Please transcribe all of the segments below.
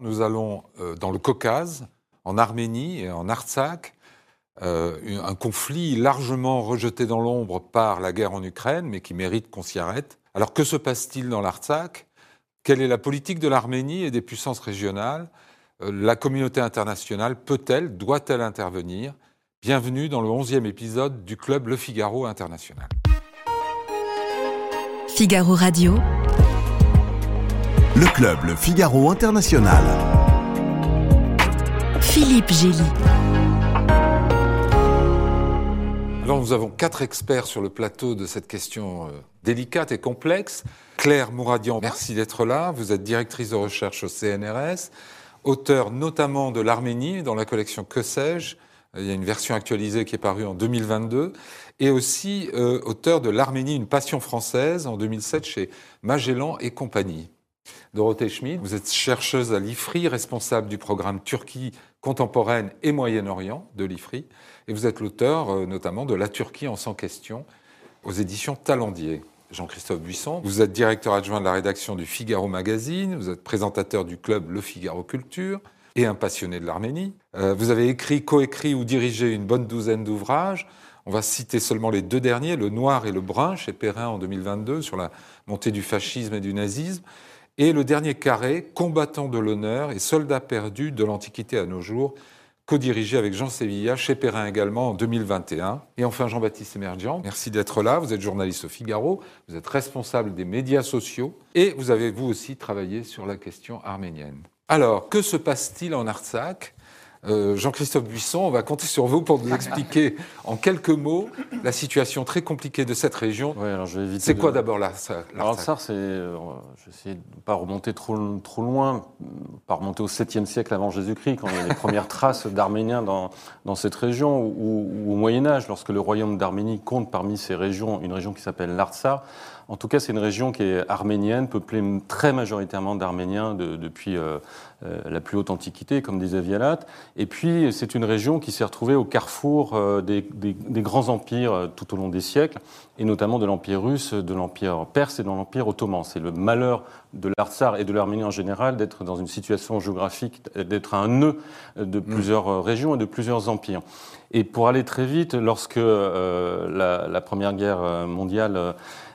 Nous allons euh, dans le Caucase, en Arménie et en Artsakh, euh, un conflit largement rejeté dans l'ombre par la guerre en Ukraine, mais qui mérite qu'on s'y arrête. Alors que se passe-t-il dans l'Artsakh? Quelle est la politique de l'Arménie et des puissances régionales? Euh, La communauté internationale peut-elle, doit-elle intervenir? Bienvenue dans le 11e épisode du club Le Figaro International. Figaro Radio le club Le Figaro International. Philippe Gély. Alors nous avons quatre experts sur le plateau de cette question euh, délicate et complexe. Claire Mouradian, merci d'être là. Vous êtes directrice de recherche au CNRS, auteur notamment de l'Arménie dans la collection Que sais-je il y a une version actualisée qui est parue en 2022, et aussi euh, auteur de L'Arménie, une passion française en 2007 chez Magellan et compagnie. Dorothée Schmid, vous êtes chercheuse à l'IFRI, responsable du programme Turquie contemporaine et Moyen-Orient de l'IFRI, et vous êtes l'auteur euh, notamment de La Turquie en 100 questions aux éditions Talendier. Jean-Christophe Buisson, vous êtes directeur adjoint de la rédaction du Figaro Magazine, vous êtes présentateur du club Le Figaro Culture et un passionné de l'Arménie. Euh, vous avez écrit, coécrit ou dirigé une bonne douzaine d'ouvrages. On va citer seulement les deux derniers, Le Noir et le Brun chez Perrin en 2022 sur la montée du fascisme et du nazisme, et le dernier carré, combattant de l'honneur et soldat perdu de l'Antiquité à nos jours, co-dirigé avec Jean Sévilla, chez Perrin également en 2021. Et enfin Jean-Baptiste Emergian, merci d'être là. Vous êtes journaliste au Figaro, vous êtes responsable des médias sociaux et vous avez vous aussi travaillé sur la question arménienne. Alors, que se passe-t-il en Artsakh? Euh, Jean-Christophe Buisson, on va compter sur vous pour nous expliquer en quelques mots la situation très compliquée de cette région. c'est quoi d'abord l'Artsar L'Artsar, c'est, euh, je vais essayer de ne pas remonter trop, trop loin, pas remonter au 7e siècle avant Jésus-Christ, quand il y a les premières traces d'Arméniens dans, dans cette région, ou, ou au Moyen Âge, lorsque le royaume d'Arménie compte parmi ces régions une région qui s'appelle l'Artsar. En tout cas, c'est une région qui est arménienne, peuplée très majoritairement d'Arméniens depuis euh, euh, la plus haute antiquité, comme disait Vialat. Et puis, c'est une région qui s'est retrouvée au carrefour euh, des, grands empires tout au long des siècles, et notamment de l'Empire russe, de l'Empire perse et de l'Empire ottoman. C'est le malheur de l'Artsar et de l'Arménie en général d'être dans une situation géographique, d'être un nœud de mm. plusieurs régions et de plusieurs empires. Et pour aller très vite, lorsque la, la, Première Guerre mondiale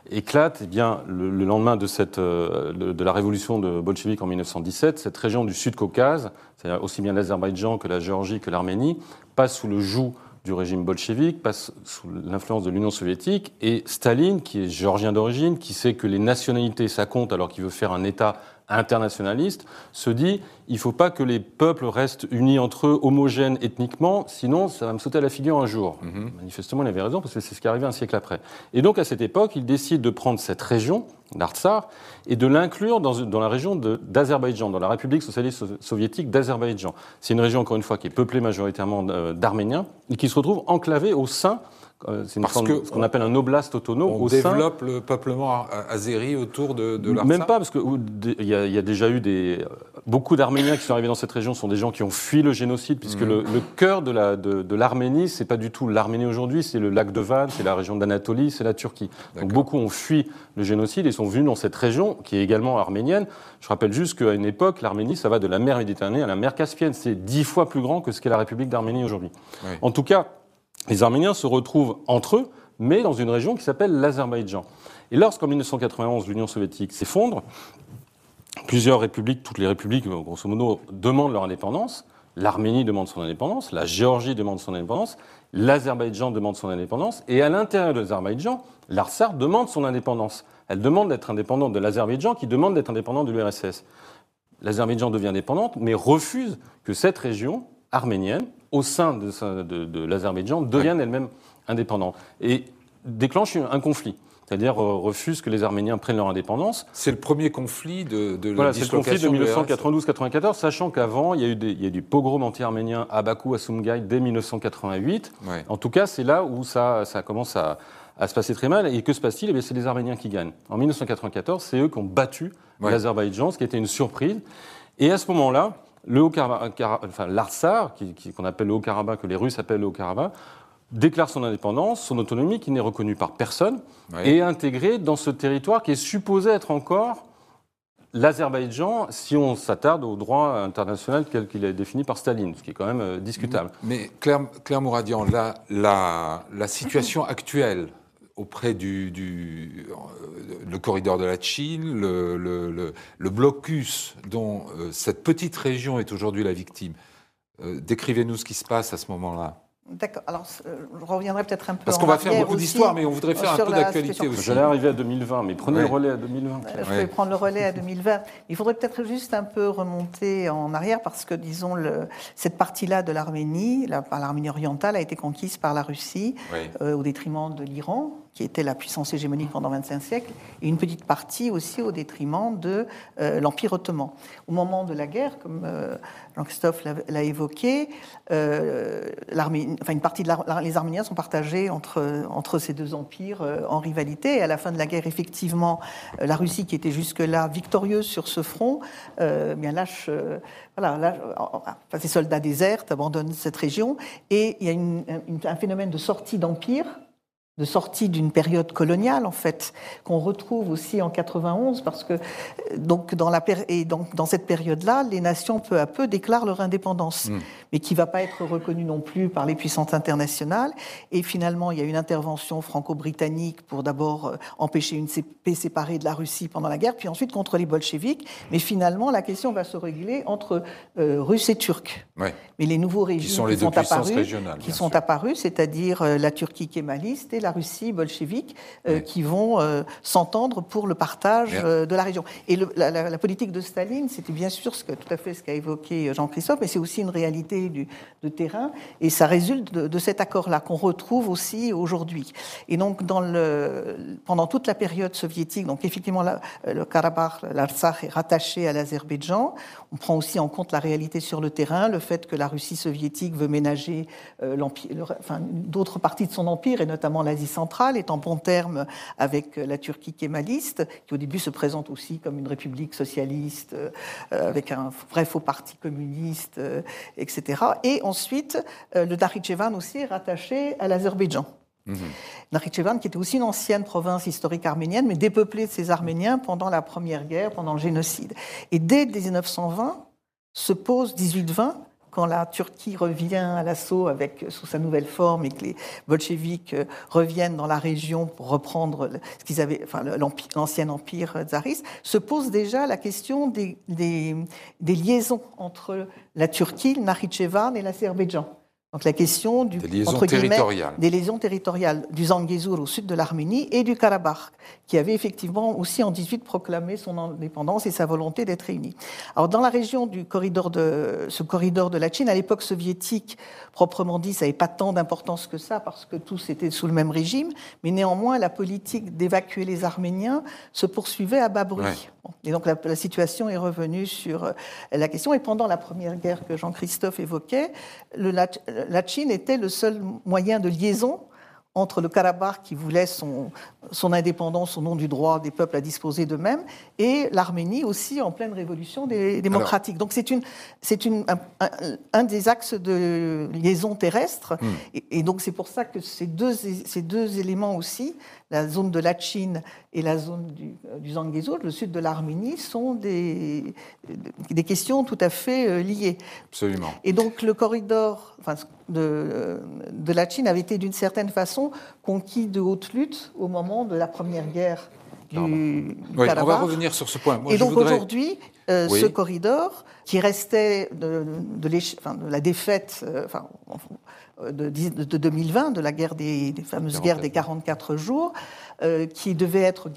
éclate, eh bien, le, lendemain euh, de, la révolution de bolchevique en 1917, cette région du Sud-Caucase, c'est-à-dire aussi bien l'Azerbaïdjan que la Géorgie que l'Arménie, passe sous le joug du régime bolchevique, passe sous l'influence de l'Union soviétique, et Staline, qui est géorgien d'origine, qui sait que les nationalités, ça compte alors qu'il veut faire un État internationaliste, se dit il ne faut pas que les peuples restent unis entre eux, homogènes ethniquement, sinon ça va me sauter à la figure un jour. Mhm. Manifestement, il avait raison, parce que c'est ce qui est arrivé un siècle après. Et donc, à cette époque, il décide de prendre cette région, l'Artsar, et de l'inclure dans, dans, la région d'Azerbaïdjan, dans la République socialiste soviétique d'Azerbaïdjan. C'est une région, encore une fois, qui est peuplée majoritairement euh, d'Arméniens, et qui se retrouve enclavée au sein euh, c'est ce qu'on appelle un oblast autonome. On développe le peuplement azéri autour de, de Même pas, parce qu'il y, a déjà eu des. Beaucoup d'Arméniens qui sont arrivés dans cette région sont des gens qui ont fui le génocide, puisque mmh. le, cœur de l'Arménie, de, c'est pas du tout l'Arménie aujourd'hui, c'est le lac de Van, c'est la région d'Anatolie, c'est la Turquie. Donc beaucoup ont fui le génocide et sont venus dans cette région, qui est également arménienne. Je rappelle juste qu'à une époque, l'Arménie, ça va de la mer Méditerranée à la mer Caspienne. C'est dix fois plus grand que ce qu'est la République d'Arménie aujourd'hui. En tout cas, les Arméniens se retrouvent entre eux, mais dans une région qui s'appelle l'Azerbaïdjan. Et lorsqu'en 1991 l'Union soviétique s'effondre, plusieurs républiques, toutes les républiques, grosso modo, demandent leur indépendance. L'Arménie demande son indépendance, la Géorgie demande son indépendance, l'Azerbaïdjan demande son indépendance, et à l'intérieur de l'Azerbaïdjan, l'Arsar demande son indépendance. Elle demande d'être indépendante de l'Azerbaïdjan qui demande d'être indépendante de l'URSS. L'Azerbaïdjan devient indépendante, mais refuse que cette région arménienne, au sein de, l'Azerbaïdjan, devienne elle-même indépendante et déclenche un conflit c'est-à-dire euh, refuse que les Arméniens prennent leur indépendance. C'est le premier conflit de, de voilà, c'est le conflit de 1992-94, sachant qu'avant, il y a eu des, il y a du pogrom anti-arménien à Bakou, à Sumgay, dès 1988. En tout cas, c'est là où ça, ça commence à, à, se passer très mal. Et que se passe-t-il? Eh C'est les Arméniens qui gagnent. En 1994, c'est eux qui ont battu l'Azerbaïdjan, ce qui était une surprise. Et à ce moment-là, le enfin, l'Arsar, qu'on appelle le Haut-Karabakh, que les Russes appellent le Haut-Karabakh, déclare son indépendance, son autonomie, qui n'est reconnue par personne, et est intégré dans ce territoire qui est supposé être encore l'Azerbaïdjan si on s'attarde au droit international tel qu'il est défini par Staline, ce qui est quand même euh, discutable. Mais Claire, Claire Mouradian, la, la, la situation actuelle auprès du, du euh, le corridor de la Chine, le, le, le, blocus dont euh, cette petite région est aujourd'hui la victime. Décrivez-nous ce qui se passe à ce moment-là. D'accord. Alors, euh, je reviendrai peut-être un peu. Parce qu'on va faire beaucoup d'histoire, mais on voudrait faire un peu d'actualité aussi. J'allais arriver à 2020, mais prenez le relais à 2020. Je vais prendre le relais à 2020. Il faudrait peut-être juste un peu remonter en arrière, parce que, disons, le, cette partie-là de l'Arménie, l'Arménie orientale, a été conquise par la Russie euh, au détriment de l'Iran qui était la puissance hégémonique pendant 25 siècles, et une petite partie aussi au détriment de euh, l'Empire ottoman. Au moment de la guerre, comme euh, Jean-Christophe l'a évoqué, euh, enfin, une partie de les Arméniens sont partagés entre, entre ces deux empires en rivalité, à la fin de la guerre, effectivement, la Russie, qui était jusque-là victorieuse sur ce front, bien lâche voilà, là, enfin, ces soldats désertent, abandonnent cette région, et il y a un phénomène de sortie d'empire de sortie d'une période coloniale en fait qu'on retrouve aussi en 91 parce que donc dans la et donc dans cette période-là les nations peu à peu déclarent leur indépendance hmm. mais qui va pas être reconnue non plus par les puissances internationales. Et finalement il y a une intervention franco-britannique pour d'abord euh, empêcher une paix séparée de la Russie pendant la guerre puis ensuite contre les bolcheviks. Mais finalement la question va se régler entre euh, Russes et Turcs. Mais les nouveaux régimes qui sont, les sont apparus qui sont apparus c'est-à-dire euh, la Turquie kémaliste et la Russie bolchevique euh, qui vont euh, s'entendre pour le partage euh, de la région. Et la, politique de Staline, c'était bien sûr ce que, tout à fait ce qu'a évoqué Jean-Christophe, mais c'est aussi une réalité du, de terrain, et ça résulte de, cet accord-là qu'on retrouve aussi aujourd'hui. Et donc, dans le, pendant toute la période soviétique, donc effectivement, le Karabakh, l'Artsakh est rattaché à l'Azerbaïdjan. On prend aussi en compte la réalité sur le terrain, le fait que la Russie soviétique veut ménager enfin, d'autres parties de son empire, et notamment la centrale, est en bon terme avec la Turquie kémaliste, qui au début se présente aussi comme une république socialiste, euh, avec un vrai faux parti communiste, euh, etc. Et ensuite, euh, le Nakhichevan aussi est rattaché à l'Azerbaïdjan. Mmh. Nakhichevan, qui était aussi une ancienne province historique arménienne, mais dépeuplée de ces Arméniens pendant la Première Guerre, pendant le génocide. Et dès 1920 se pose 1820 quand la Turquie revient à l'assaut avec sous sa nouvelle forme et que les bolcheviks euh, reviennent dans la région pour reprendre ce qu'ils avaient, enfin, l'ancien empire tsariste, se pose déjà la question des, liaisons entre la Turquie, le Nakhichevan et l'Azerbaïdjan. Donc la question du, des liaisons territoriales. Des liaisons territoriales du Zangezur au sud de l'Arménie et du Karabakh, qui avait effectivement aussi en 18 proclamé son indépendance et sa volonté d'être réuni. Alors dans la région du corridor de ce corridor de la Chine, à l'époque soviétique, proprement dit, ça n'avait pas tant d'importance que ça parce que tous étaient sous le même régime, mais néanmoins la politique d'évacuer les Arméniens se poursuivait à bas bruit. Et donc la, situation est revenue sur euh, la question. Et pendant la première guerre que Jean-Christophe évoquait, le, la Chine était le seul moyen de liaison entre le Karabakh qui voulait son, son indépendance au nom du droit des peuples à disposer d'eux-mêmes et l'Arménie aussi en pleine révolution démocratique. Donc c'est une, c'est une, un, des axes de liaison terrestre hmm. et, donc c'est pour ça que ces deux, ces deux éléments aussi, la zone de la Chine et la zone du, du Zangezur, le sud de l'Arménie, sont des, des questions tout à fait euh, liées. Absolument. Et donc le corridor enfin, de, de la Chine avait été d'une certaine façon conquis de haute lutte au moment de la première guerre du oui, On va revenir sur ce point. et donc aujourd'hui, euh, ce corridor, qui restait de, de, enfin, de la défaite euh, enfin, de, de, 2020, de la guerre des, des fameuses guerres des 44 jours, euh, qui devait être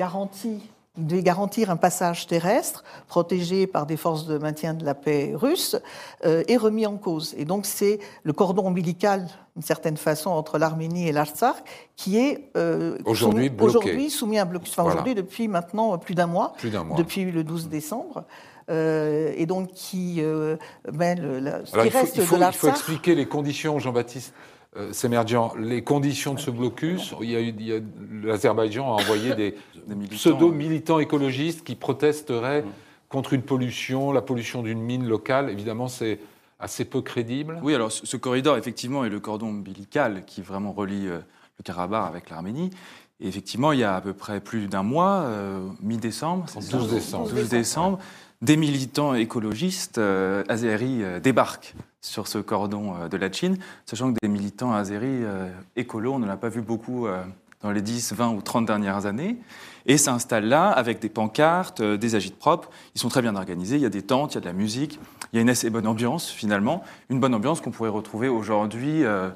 devait garantir un passage terrestre protégé par des forces de maintien de la paix russes euh, est remis en cause. Et donc c'est le cordon ombilical, d'une certaine façon, entre l'Arménie et l'Artsakh qui est euh, aujourd'hui, aujourd'hui soumis à blocus. Enfin, aujourd'hui, depuis maintenant plus d'un mois, depuis le 12 décembre. Euh, et donc qui mène la, ce qui reste il faut, de Il faut expliquer les conditions, Jean-Baptiste. Euh, Sémerdian, les conditions de ce blocus, il y a, eu, l'Azerbaïdjan a envoyé des, pseudo-militants écologistes qui protesteraient mm. contre une pollution, la pollution d'une mine locale. Évidemment, c'est assez peu crédible. Oui, alors ce corridor, effectivement, est le cordon ombilical qui vraiment relie euh, le Karabakh avec l'Arménie. Et effectivement, il y a à peu près plus d'un mois, mi-décembre, 12 décembre. 12 décembre, des militants écologistes euh, azéris débarquent sur ce cordon de la Chine, sachant que des militants azéris écolos, on n'en a pas vu beaucoup dans les 10, 20 ou 30 dernières années, et s'installent là avec des pancartes, euh, des agites propres. Ils sont très bien organisés, il y a des tentes, il y a de la musique, il y a une assez bonne ambiance finalement, une bonne ambiance qu'on pourrait retrouver aujourd'hui euh,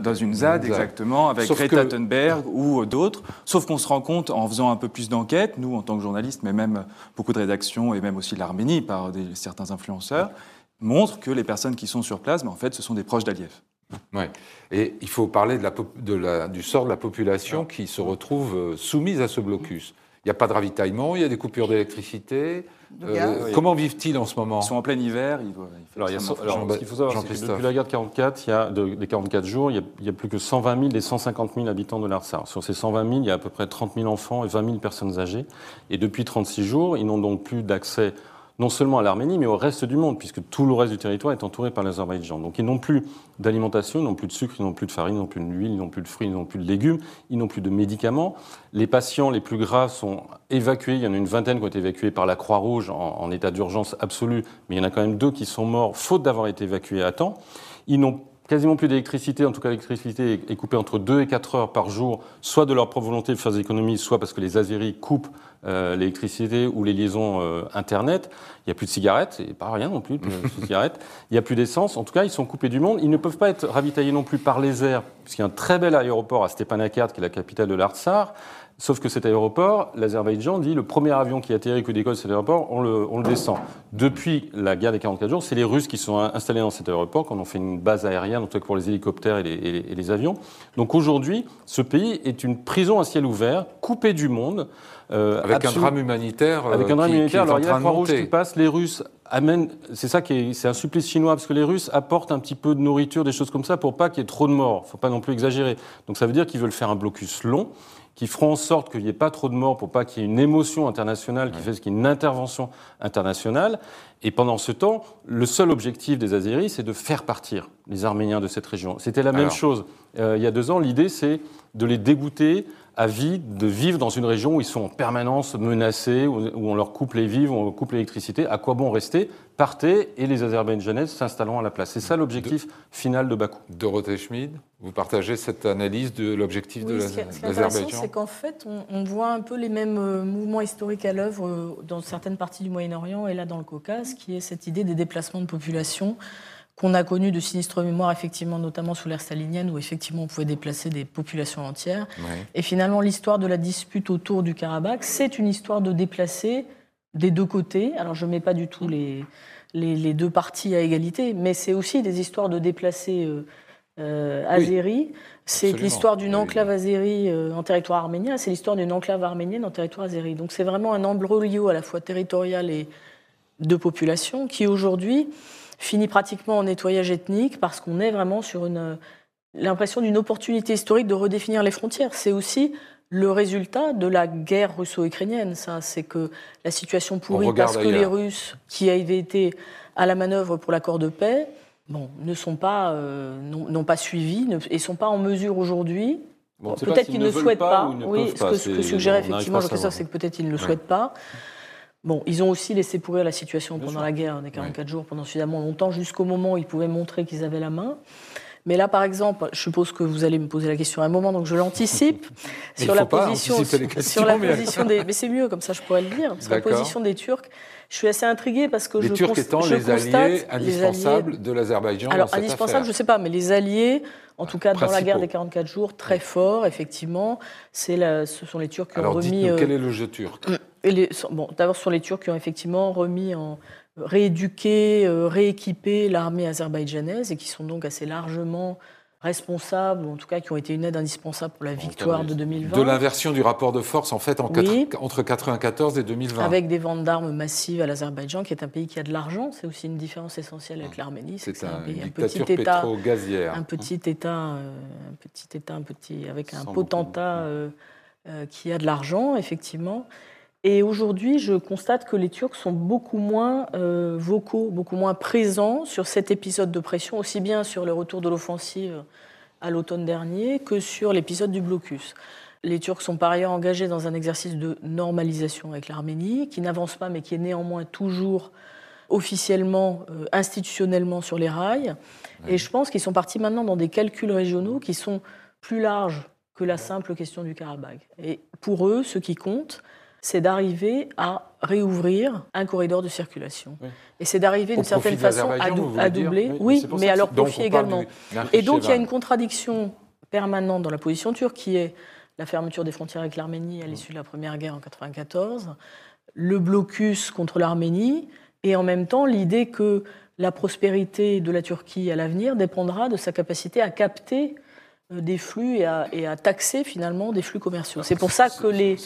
dans une ZAD, exactement, avec Greta Thunberg ou euh, d'autres. Sauf qu'on se rend compte en faisant un peu plus d'enquête, nous en tant que journalistes, mais même beaucoup de rédactions et même aussi l'Arménie par des, certains influenceurs, montrent que les personnes qui sont sur place, mais en fait, ce sont des proches d'Aliyev. Ouais. Et il faut parler du sort de la population qui se retrouve euh, soumise à ce blocus. Il n'y a pas de ravitaillement, il y a des coupures d'électricité. Euh, comment vivent-ils en ce moment? Ils sont en plein hiver. Ils doivent, alors, ce qu'il faut savoir, c'est que depuis la guerre de 44, il y a, des 44 jours, il y, a, plus que 120 000 des 150 000 habitants de l'Artsar. Sur ces 120 000, il y a à peu près 30 000 enfants et 20 000 personnes âgées. Et depuis 36 jours, ils n'ont donc plus d'accès non seulement à l'Arménie, mais au reste du monde, puisque tout le reste du territoire est entouré par l'Azerbaïdjan. Donc ils n'ont plus d'alimentation, ils n'ont plus de sucre, ils n'ont plus de farine, ils n'ont plus d'huile, ils n'ont plus de fruits, ils n'ont plus de légumes, ils n'ont plus de médicaments. Les patients les plus graves sont évacués, il y en a une vingtaine qui ont été évacués par la Croix-Rouge en, en état d'urgence absolue, mais il y en a quand même deux qui sont morts faute d'avoir été évacués à temps. Ils n'ont quasiment plus d'électricité, en tout cas l'électricité est coupée entre 2 et 4 heures par jour, soit de leur propre volonté de faire des économies, soit parce que les Azéris coupent euh, l'électricité ou les liaisons euh, Internet. Il n'y a plus de cigarettes, et pas rien non plus, de cigarettes. Il n'y a plus d'essence. En tout cas, ils sont coupés du monde. Ils ne peuvent pas être ravitaillés non plus par les airs, puisqu'il y a un très bel aéroport à Stepanakert, qui est la capitale de l'Artsar. Sauf que cet aéroport, l'Azerbaïdjan dit le premier avion qui atterrit que décolle cet aéroport, on le, on le, descend. Depuis la guerre des 44 jours, c'est les Russes qui sont installés dans cet aéroport, quand on fait une base aérienne, en tout cas pour les hélicoptères et les, et les avions. Donc aujourd'hui, ce pays est une prison à ciel ouvert, coupé du monde. Euh, avec un drame humanitaire. Avec un drame humanitaire. Alors il y a la Croix-Rouge qui passe, les Russes amènent. C'est ça qui est, c'est un supplice chinois parce que les Russes apportent un petit peu de nourriture, des choses comme ça, pour pas qu'il y ait trop de morts. Faut pas non plus exagérer. Donc ça veut dire qu'ils veulent faire un blocus long qui feront en sorte qu'il n'y ait pas trop de morts pour pas qu'il y ait une émotion internationale qui fait qu'il y ait une intervention internationale. Et pendant ce temps, le seul objectif des Azéris, c'est de faire partir les Arméniens de cette région. C'était la même chose euh, il y a deux ans. L'idée, c'est de les dégoûter à vie de vivre dans une région où ils sont en permanence menacés, où, on leur coupe les vivres, où on leur coupe l'électricité. À quoi bon rester? Partez et les Azerbaïdjanais s'installeront à la place. C'est ça l'objectif final de Bakou. Dorothée Schmid, vous partagez cette analyse de l'objectif de l'Azerbaïdjan C'est qu'en fait, on, voit un peu les mêmes euh, mouvements historiques à l'œuvre euh, dans certaines parties du Moyen-Orient et là dans le Caucase, qui est cette idée des déplacements de population qu'on a connu de sinistre mémoire, effectivement, notamment sous l'ère stalinienne, où effectivement on pouvait déplacer des populations entières. Et finalement, l'histoire de la dispute autour du Karabakh, c'est une histoire de déplacer des deux côtés. Alors je ne mets pas du tout les, les, deux parties à égalité, mais c'est aussi des histoires de déplacer euh, euh C'est l'histoire d'une enclave azérie euh, en territoire arménien, c'est l'histoire d'une enclave arménienne en territoire azéri. Donc c'est vraiment un embroglio à la fois territorial et de population qui aujourd'hui finit pratiquement en nettoyage ethnique parce qu'on est vraiment sur une l'impression d'une opportunité historique de redéfinir les frontières. C'est aussi le résultat de la guerre russo-ukrainienne, ça. C'est que la situation pourrit parce que les Russes, qui avaient été à la manœuvre pour l'accord de paix, bon, ne sont pas, euh, n'ont pas suivi ne, et sont pas en mesure aujourd'hui. peut-être qu'ils ne, souhaitent pas. oui, ce que, que suggérait effectivement le c'est que peut-être ils ne le souhaitent pas. Bon, ils ont aussi laissé pourrir la situation pendant la guerre des 44 jours, pendant suffisamment longtemps, jusqu'au moment où ils pouvaient montrer qu'ils avaient la main. Mais là, par exemple, je suppose que vous allez me poser la question à un moment, donc je l'anticipe sur la position, sur la position des. Mais c'est mieux, comme ça, je pourrais le dire. Sur la position des Turcs, je suis assez intriguée parce que les je Turcs étant les alliés indispensables de l'Azerbaïdjan. Alors indispensables, je ne sais pas, mais les alliés, en tout cas dans la guerre des 44 jours, très forts, effectivement. Ce sont les Turcs qui ont remis. Alors, quel est le jeu turc? bon, D'abord, ce sont les Turcs qui ont effectivement remis en rééduqué, euh, rééquipé l'armée azerbaïdjanaise et qui sont donc assez largement responsables, ou en tout cas qui ont été une aide indispensable pour la victoire de 2020. De l'inversion du rapport de force, en fait, entre 1994 et 2020. Avec des ventes d'armes massives à l'Azerbaïdjan, qui est un pays qui a de l'argent. C'est aussi une différence essentielle avec l'Arménie. C'est un, un, petit État, un petit État, euh, un petit État, un petit, avec un potentat euh, qui a de l'argent, effectivement. Et aujourd'hui, je constate que les Turcs sont beaucoup moins euh, vocaux, beaucoup moins présents sur cet épisode de pression, aussi bien sur le retour de l'offensive à l'automne dernier que sur l'épisode du blocus. les Turcs sont par ailleurs engagés dans un exercice de normalisation avec l'Arménie, qui n'avance pas, mais qui est néanmoins toujours officiellement, euh, institutionnellement sur les rails. Et je pense qu'ils sont partis maintenant dans des calculs régionaux qui sont plus larges que la simple question du Karabakh. Et pour eux, ce qui compte, c'est d'arriver à réouvrir un corridor de circulation. Et c'est d'arriver d'une certaine façon à, doubler. Oui, mais à leur profit également. Et donc il y a une contradiction permanente dans la position turque qui est la fermeture des frontières avec l'Arménie à l'issue de la Première Guerre en 1994, le blocus contre l'Arménie, et en même temps l'idée que la prospérité de la Turquie à l'avenir dépendra de sa capacité à capter des flux et à, taxer finalement des flux commerciaux. C'est pour ça que les,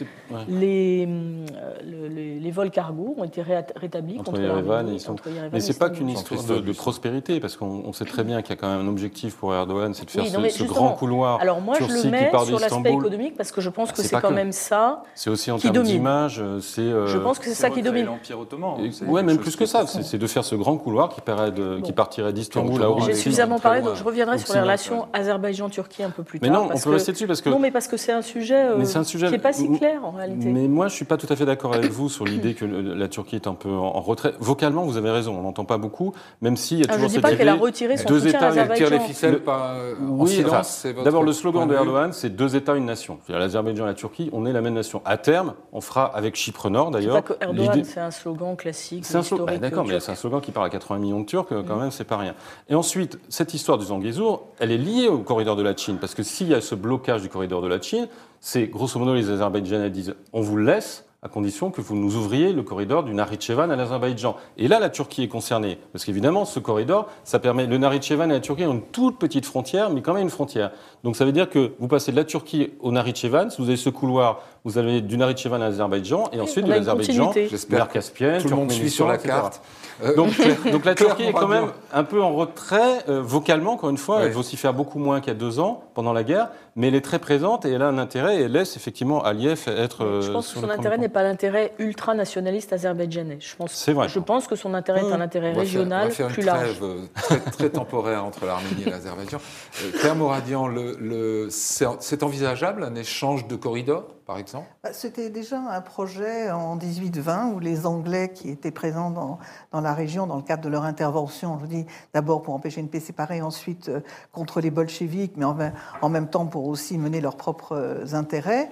les, euh, les, vols cargo ont été rétablis entre contre Yerevan et sont... Mais c'est pas qu'une histoire de, prospérité, parce qu'on sait très bien qu'il y a quand même un objectif pour Erdogan, c'est de faire ce, grand couloir. Alors moi, je le mets sur l'aspect économique parce que je pense ah, que c'est quand même ça. C'est aussi en termes d'image. C'est. Je pense que c'est ça qui domine. L'empire ottoman. Oui, même plus que ça. C'est de faire ce grand couloir qui, qui partirait d'Istanbul à J'ai suffisamment parlé, donc je reviendrai sur les relations Azerbaïdjan-Turquie un peu plus tard. Mais non, on peut rester dessus parce que. Non, mais parce que c'est un sujet, euh, qui n'est pas si clair en réalité. Mais moi, je ne suis pas tout à fait d'accord avec vous sur l'idée que la Turquie est un peu en retrait. Vocalement, vous avez raison, on n'entend pas beaucoup, même s'il y a ah, toujours cette idée. Je ne dis pas qu'elle a retiré son deux États, elle tire les ficelles par, oui, D'abord, le slogan de Erdogan, c'est deux États, une nation. L'Azerbaïdjan et la Turquie, on est la même nation. À terme, on fera avec Chypre Nord d'ailleurs. pas que Erdogan, c'est un slogan classique. C'est un slogan. D'accord, mais c'est un slogan qui parle à 80 millions de Turcs, quand mm. même, c'est pas rien. Et ensuite, cette histoire du Zangezur, elle est liée au corridor de la Chine, parce que s'il y a ce blocage du corridor de la Chine, c'est grosso modo les Azerbaïdjanais disent on vous laisse à condition que vous nous ouvriez le corridor du Nakhitchevan à l'Azerbaïdjan. Et là, la Turquie est concernée, parce qu'évidemment, ce corridor, ça permet le Nakhitchevan et la Turquie ont une toute petite frontière, mais quand même une frontière. Donc ça veut dire que vous passez de la Turquie au Nakhitchevan, si vous avez ce couloir, vous avez du Nakhitchevan à l'Azerbaïdjan, et ensuite de l'Azerbaïdjan, mer Caspienne, tout le monde suit sur la carte. Euh, donc, donc, la Turquie est quand même un peu en retrait, euh, vocalement, encore une fois, elle vocifère beaucoup moins qu'il y a deux ans, pendant la guerre, mais elle est très présente et elle a un intérêt et elle laisse effectivement Aliyev être. je pense que son intérêt n'est pas l'intérêt ultranationaliste azerbaïdjanais. Je pense, vrai. Je pense que son intérêt est un intérêt régional on va faire plus une large. Trêve, très, très temporaire entre l'Arménie et l'Azerbaïdjan. Claire Moradian, le, le, c'est envisageable un échange de corridors? Bah, C'était déjà un projet en 1820 où les Anglais qui étaient présents dans, dans, la région dans le cadre de leur intervention, je dis d'abord pour empêcher une paix séparée, ensuite euh, contre les bolcheviks, mais en, en, même temps pour aussi mener leurs propres euh, intérêts.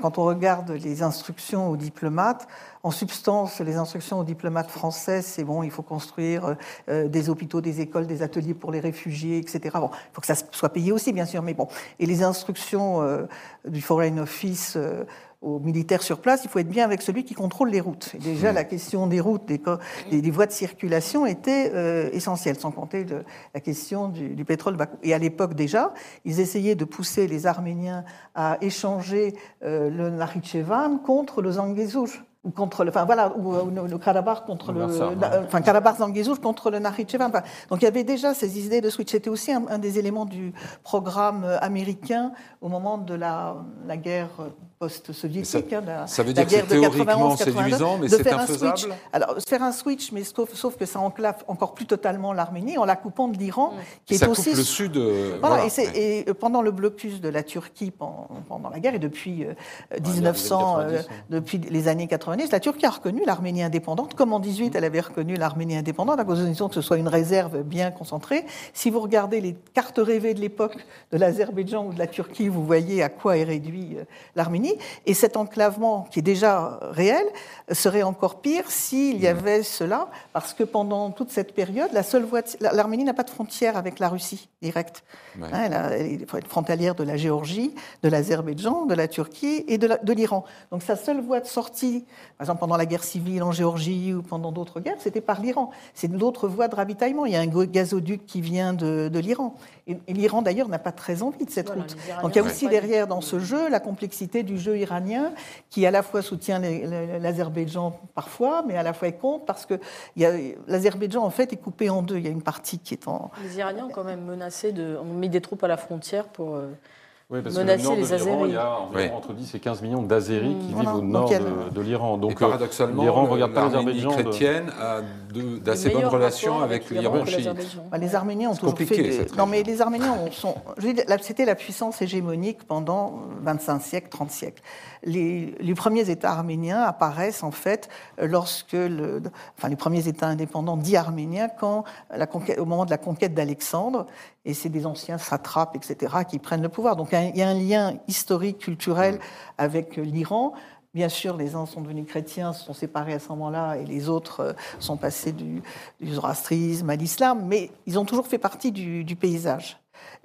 Quand on regarde les instructions aux diplomates, en substance, les instructions aux diplomates français, c'est bon, il faut construire euh, des hôpitaux, des écoles, des ateliers pour les réfugiés, etc. Bon, il faut que ça soit payé aussi, bien sûr, mais bon. Et les instructions du Foreign Office euh, aux militaires sur place, il faut être bien avec celui qui contrôle les routes. Et déjà, la question des routes, des, des, voies de circulation était euh, essentielle, sans compter la question du, pétrole. Et à l'époque déjà, ils essayaient de pousser les Arméniens à échanger euh, le Nakhichevan contre le Zangezur ou contre le, enfin voilà, ou, le Karabakh contre le, enfin Karabakh Zangezur contre le Nakhichevan. donc il y avait déjà ces idées de switch. C'était aussi un, des éléments du programme américain au moment de la, la guerre post-soviétique. Hein, ça, veut dire que théoriquement séduisant, mais c'est infaisable Alors, faire un switch, mais sauf, que ça enclave encore plus totalement l'Arménie en la coupant de l'Iran, qui est ça aussi... coupe le sud... Euh, voilà, Et, pendant le blocus de la Turquie pendant, la guerre, et depuis 1900, euh, euh, depuis les années 90, la Turquie a reconnu l'Arménie indépendante, comme en 18, elle avait reconnu l'Arménie indépendante, à condition que ce soit une réserve bien concentrée. Si vous regardez les cartes rêvées de l'époque de l'Azerbaïdjan ou de la Turquie, vous voyez à quoi est réduit l'Arménie. Et cet enclavement, qui est déjà réel, serait encore pire s'il y avait cela, parce que pendant toute cette période, la seule voie, l'Arménie n'a pas de frontière avec la Russie directe. Hein, elle, est frontalière de la Géorgie, de l'Azerbaïdjan, de la Turquie et de l'Iran. Donc sa seule voie de sortie, par exemple pendant la guerre civile en Géorgie ou pendant d'autres guerres, c'était par l'Iran. C'est d'autres voies de ravitaillement. Il y a un gazoduc qui vient de, l'Iran. Et, l'Iran d'ailleurs n'a pas très envie de cette route. Donc il y a aussi derrière dans ce jeu la complexité du jeu iranien qui à la fois soutient l'Azerbaïdjan parfois, mais à la fois est contre parce que l'Azerbaïdjan en fait est coupé en deux. Il y a une partie qui est en. Les Iraniens ont quand même menacé de, ont mis des troupes à la frontière pour. Euh, oui, parce menacer que le nord les Azéris. Il y a environ entre 10 et 15 millions d'Azéris qui mmh. vivent au nord de, l'Iran. Donc, paradoxalement, l'Iran regarde pas l'Azerbaïdjan chrétienne a d'assez bonnes relations avec l'Iran bah, Les Arméniens ont toujours fait. Des... Non, mais les Arméniens sont. C'était la puissance hégémonique pendant 25 siècles, 30 siècles. Les, les, premiers États arméniens apparaissent en fait lorsque le, enfin les premiers États indépendants dits arméniens quand la conquête, au moment de la conquête d'Alexandre et c'est des anciens satrapes etc qui prennent le pouvoir. Donc il y a un lien historique culturel avec l'Iran. Bien sûr, les uns sont devenus chrétiens, se sont séparés à ce moment-là, et les autres euh, sont passés du, zoroastrisme à l'islam, mais ils ont toujours fait partie du paysage.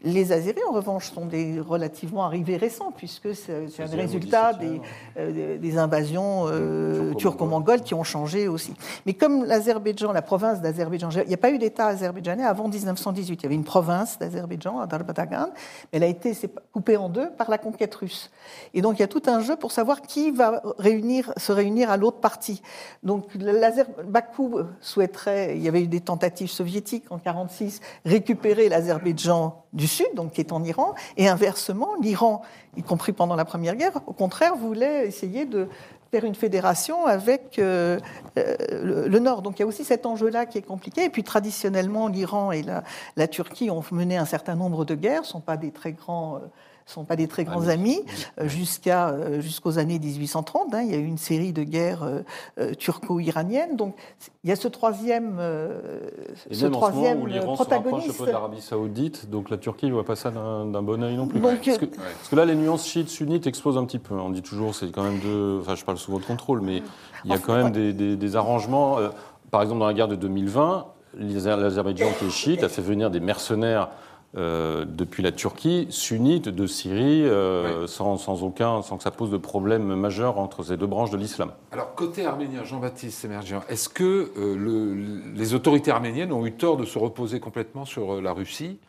Les Azéris, en revanche, sont des relativement arrivés récents, puisque c'est un résultat des, euh, des, invasions euh, turco-mongoles qui ont changé aussi. Mais comme l'Azerbaïdjan, la province d'Azerbaïdjan, il n'y a pas eu d'État azerbaïdjanais avant 1918. Il y avait une province d'Azerbaïdjan, à Darbatagan, mais elle a été coupée en deux par la conquête russe. Et donc il y a tout un jeu pour savoir qui va réunir, se réunir à l'autre partie. Donc Bakou souhaiterait, il y avait eu des tentatives soviétiques en 1946, récupérer l'Azerbaïdjan du Sud, donc qui est en Iran, et inversement, l'Iran, y compris pendant la Première Guerre, au contraire, voulait essayer de faire une fédération avec euh, euh, le, Nord. Donc il y a aussi cet enjeu-là qui est compliqué. Et puis traditionnellement, l'Iran et la, Turquie ont mené un certain nombre de guerres, ne sont pas des très grands... Euh, sont pas des très grands amis, jusqu'à jusqu'aux années 1830. Hein, il y a eu une série de guerres turco-iraniennes. Donc il y a ce troisième, ce troisième où protagoniste. Se un peu de l'Arabie Saoudite, donc la Turquie ne voit pas ça d'un bon oeil non plus. parce, que, parce, que, là, les nuances chiites sunnites explosent un petit peu. On dit toujours, c'est quand même deux. Enfin, je parle souvent de contrôle, mais il y a quand même des, des, des, arrangements. par exemple, dans la guerre de 2020, l'Azerbaïdjan qui est chiite a fait venir des mercenaires euh, depuis la Turquie, sunnite de Syrie, euh, sans, sans, aucun, sans que ça pose de problème majeur entre ces deux branches de l'islam. Alors, côté arménien, Jean-Baptiste Sémergian, est-ce que euh, le, les autorités arméniennes ont eu tort de se reposer complètement sur la Russie?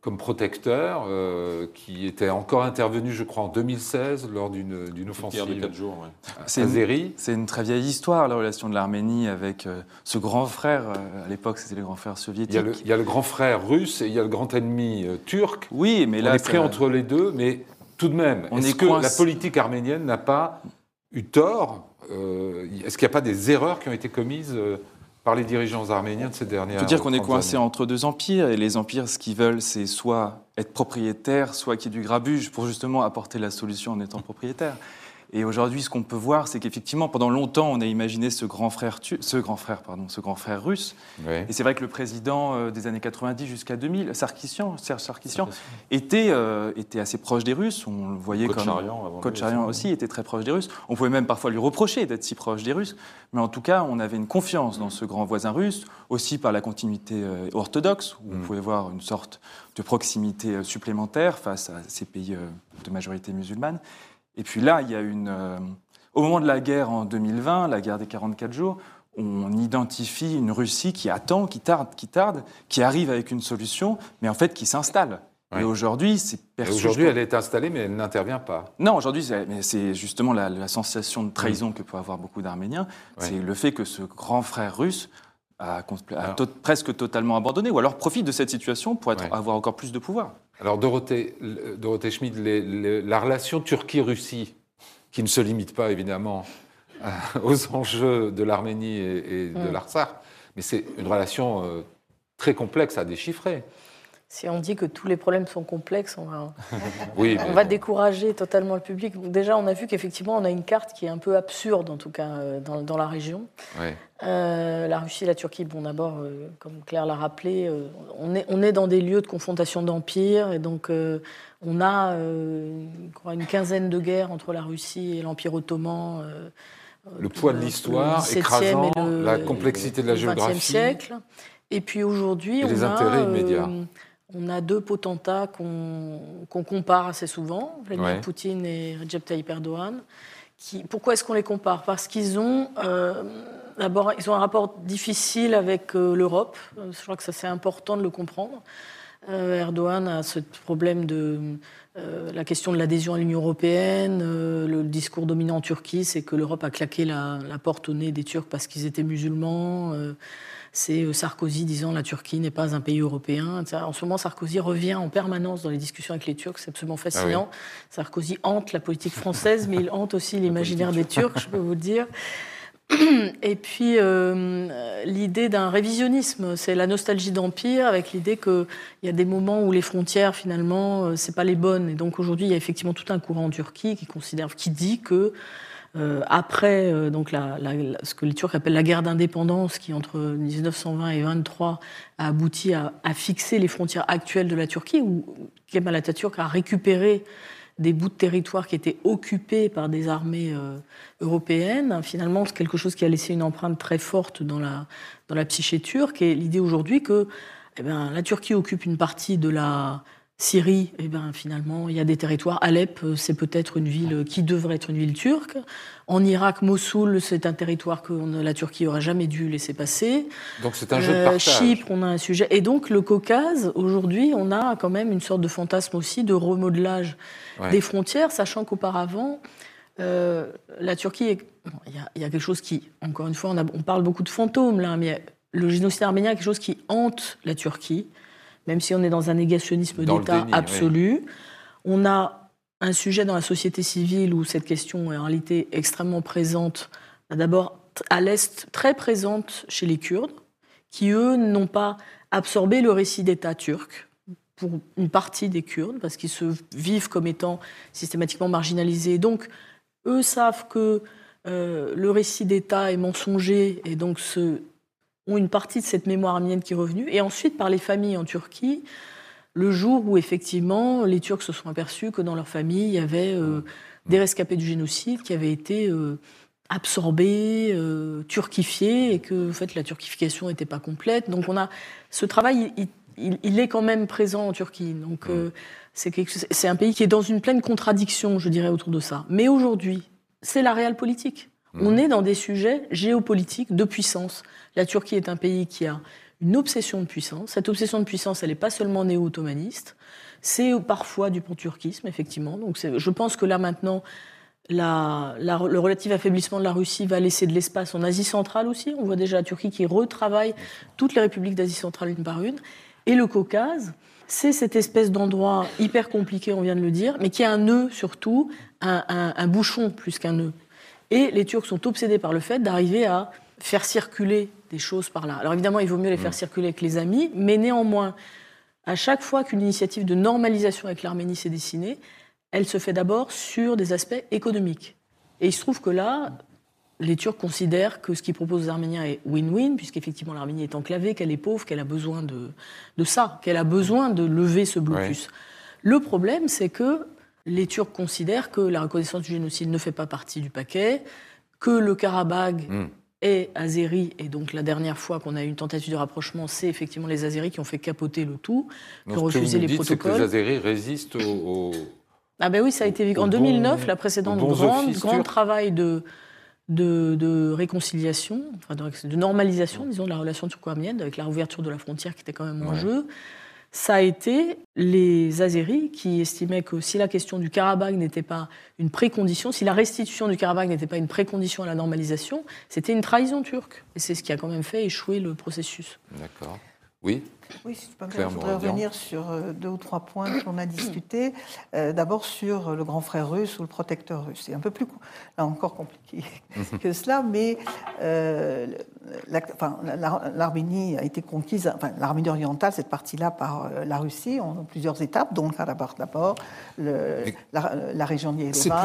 Comme protecteur, euh, qui était encore intervenu, je crois, en 2016 lors d'une offensive de 4 jours. C'est une, une, très vieille histoire, la relation de l'Arménie avec euh, ce grand frère. Euh, à l'époque, c'était le grand frère soviétique. Il y, a le, il y, a le, grand frère russe et il y a le grand ennemi euh, turc. Oui, mais là. On est pris entre les deux, mais tout de même, est-ce est que la politique arménienne n'a pas eu tort Est-ce qu'il n'y a pas des erreurs qui ont été commises par les dirigeants arméniens de ces dernières années. Il faut dire qu'on est coincé entre deux empires, et les empires, ce qu'ils veulent, c'est soit être propriétaire, soit qu'il y ait du grabuge, pour justement apporter la solution en étant propriétaire. Et aujourd'hui, ce qu'on peut voir, c'est qu'effectivement, pendant longtemps, on a imaginé ce grand frère, ce grand frère, pardon, ce grand frère russe. Et c'est vrai que le président euh, des années 90 jusqu'à 2000, Sarkissian, Serge Sarkissian, était, euh, était assez proche des Russes. On le voyait comme Kocharian aussi était très proche des Russes. On pouvait même parfois lui reprocher d'être si proche des Russes. Mais en tout cas, on avait une confiance dans ce grand voisin russe, aussi par la continuité euh, orthodoxe, où on mm. pouvait voir une sorte de proximité supplémentaire face à ces pays de majorité musulmane. Et puis là, il y a une. Euh, au moment de la guerre en 2020, la guerre des 44 jours, on identifie une Russie qui attend, qui tarde, qui tarde, qui arrive avec une solution, mais en fait qui s'installe. Et aujourd'hui, c'est perçu. Aujourd'hui, elle est installée, mais elle n'intervient pas. Non, aujourd'hui, c'est justement la, sensation de trahison que peuvent avoir beaucoup d'Arméniens. C'est le fait que ce grand frère russe a, presque totalement abandonné, ou alors profite de cette situation pour être, avoir encore plus de pouvoir. Alors Dorothée, Dorothée Schmidt, la relation Turquie-Russie, qui ne se limite pas évidemment aux enjeux de l'Arménie et, de l'Artsar, mais c'est une relation euh, très complexe à déchiffrer. Si on dit que tous les problèmes sont complexes, on va, oui, on va décourager totalement le public. Déjà, on a vu qu'effectivement, on a une carte qui est un peu absurde, en tout cas, euh, dans, dans la région. Euh, la Russie et la Turquie, bon, d'abord, euh, comme Claire l'a rappelé, on, est, on est dans des lieux de confrontation d'empires, et donc on a une quinzaine de guerres entre la Russie et l'Empire ottoman. le poids de l'histoire, écrasant, la complexité de la géographie. siècle. Et puis aujourd'hui, on les intérêts immédiats on a deux potentats qu'on compare assez souvent, Vladimir Poutine et Recep Tayyip Erdogan. Qui, pourquoi est-ce qu'on les compare? Parce qu'ils ont euh, d'abord ils ont un rapport difficile avec euh, l'Europe. Je crois que ça c'est important de le comprendre. Euh, Erdogan a ce problème de la question de l'adhésion à l'Union européenne. le discours dominant en Turquie, c'est que l'Europe a claqué la, la, porte au nez des Turcs parce qu'ils étaient musulmans c'est euh, Sarkozy disant la Turquie n'est pas un pays européen. En ce moment, Sarkozy revient en permanence dans les discussions avec les Turcs, c'est absolument ah fascinant. Sarkozy hante la politique française, mais il hante aussi l'imaginaire des Turcs, je peux vous le dire. Et puis euh, l'idée d'un révisionnisme, c'est la nostalgie d'empire avec l'idée qu'il y a des moments où les frontières finalement euh, c'est pas les bonnes. Et donc aujourd'hui il y a effectivement tout un courant en Turquie qui considère, qui dit que euh, après donc la, ce que les Turcs appellent la guerre d'indépendance, qui entre 1920 et 23 a abouti à, à, fixer les frontières actuelles de la Turquie, où Kemal Atatürk a récupéré des bouts de territoire qui étaient occupés par des armées euh, européennes. Finalement, c'est quelque chose qui a laissé une empreinte très forte dans la, dans la psyché turque. Et l'idée aujourd'hui que eh bien, la Turquie occupe une partie de la Syrie, eh bien, finalement, il y a des territoires. Alep, c'est peut-être une ville qui devrait être une ville turque. En Irak, Mossoul, c'est un territoire que la Turquie aurait jamais dû laisser passer. Donc c'est un jeu de partage. Chypre, on a un sujet. Et donc le Caucase, aujourd'hui, on a quand même une sorte de fantasme aussi de remodelage des frontières, sachant qu'auparavant, euh, la Turquie, il y, a quelque chose qui, encore une fois, on, parle beaucoup de fantômes là, mais le génocide arménien est quelque chose qui hante la Turquie, même si on est dans un négationnisme d'État absolu. On a un sujet dans la société civile où cette question est en réalité extrêmement présente. D'abord, à l'Est, très présente chez les Kurdes, qui, eux, n'ont pas absorbé le récit d'État turc pour une partie des Kurdes, parce qu'ils se vivent comme étant systématiquement marginalisés. Donc, eux savent que euh, le récit d'État est mensonger et donc se, ont une partie de cette mémoire arménienne qui est revenue. Et ensuite, par les familles en Turquie, le jour où effectivement les Turcs se sont aperçus que dans leur famille, il y avait euh, des rescapés du génocide qui avaient été euh, absorbés, turquifiés, et que en fait, la turquification n'était pas complète. Donc on a ce travail, il, il, est quand même présent en Turquie. Donc euh, c'est un pays qui est dans une pleine contradiction, je dirais, autour de ça. Mais aujourd'hui, c'est la réelle politique. On est dans des sujets géopolitiques de puissance. La Turquie est un pays qui a une obsession de puissance. Cette obsession de puissance, elle n'est pas seulement néo-ottomaniste, c'est parfois du pan-turquisme, effectivement. Donc je pense que là maintenant, le relatif affaiblissement de la Russie va laisser de l'espace en Asie centrale aussi. On voit déjà la Turquie qui retravaille toutes les républiques d'Asie centrale une par une. Et le Caucase, c'est cette espèce d'endroit hyper compliqué, on vient de le dire, mais qui a un nœud surtout, un, bouchon plus qu'un nœud. Et les Turcs sont obsédés par le fait d'arriver à faire circuler des choses par là. Alors évidemment, il vaut mieux les faire mm. circuler avec les amis, mais néanmoins, à chaque fois qu'une initiative de normalisation avec l'Arménie s'est dessinée, elle se fait d'abord sur des aspects économiques. Et il se trouve que là, les Turcs considèrent que ce qu'ils proposent aux Arméniens est win-win, puisqu'effectivement l'Arménie est enclavée, qu'elle est pauvre, qu'elle a besoin de, de ça, qu'elle a besoin de lever ce blocus. Le problème, c'est que les Turcs considèrent que la reconnaissance du génocide ne fait pas partie du paquet, que le Karabakh hmm. est azéri, et donc la dernière fois qu'on a eu une tentative de rapprochement, c'est effectivement les Azéris qui ont fait capoter le tout, qui ont refusé les protocoles. Que les Azéris résistent au, Ah ben oui, ça a été en 2009, la précédente grande, grand travail de de, réconciliation, de, normalisation, disons, de la relation turco-arménienne, avec la réouverture de la frontière qui était quand même en jeu, ça a été les Azéris qui estimaient que si la question du Karabakh n'était pas une précondition, si la restitution du Karabakh n'était pas une précondition à la normalisation, c'était une trahison turque. Et c'est ce qui a quand même fait échouer le processus. D'accord. Oui oui, si je voudrais revenir sur euh, deux ou trois points qu'on a discutés. Euh, d'abord sur le grand frère russe ou le protecteur russe. C'est un peu plus, là encore compliqué que cela, mais euh, l'Arménie a été conquise, enfin l'Arménie orientale, cette partie-là, par la Russie en plusieurs étapes, dont le Karabakh d'abord, la, région de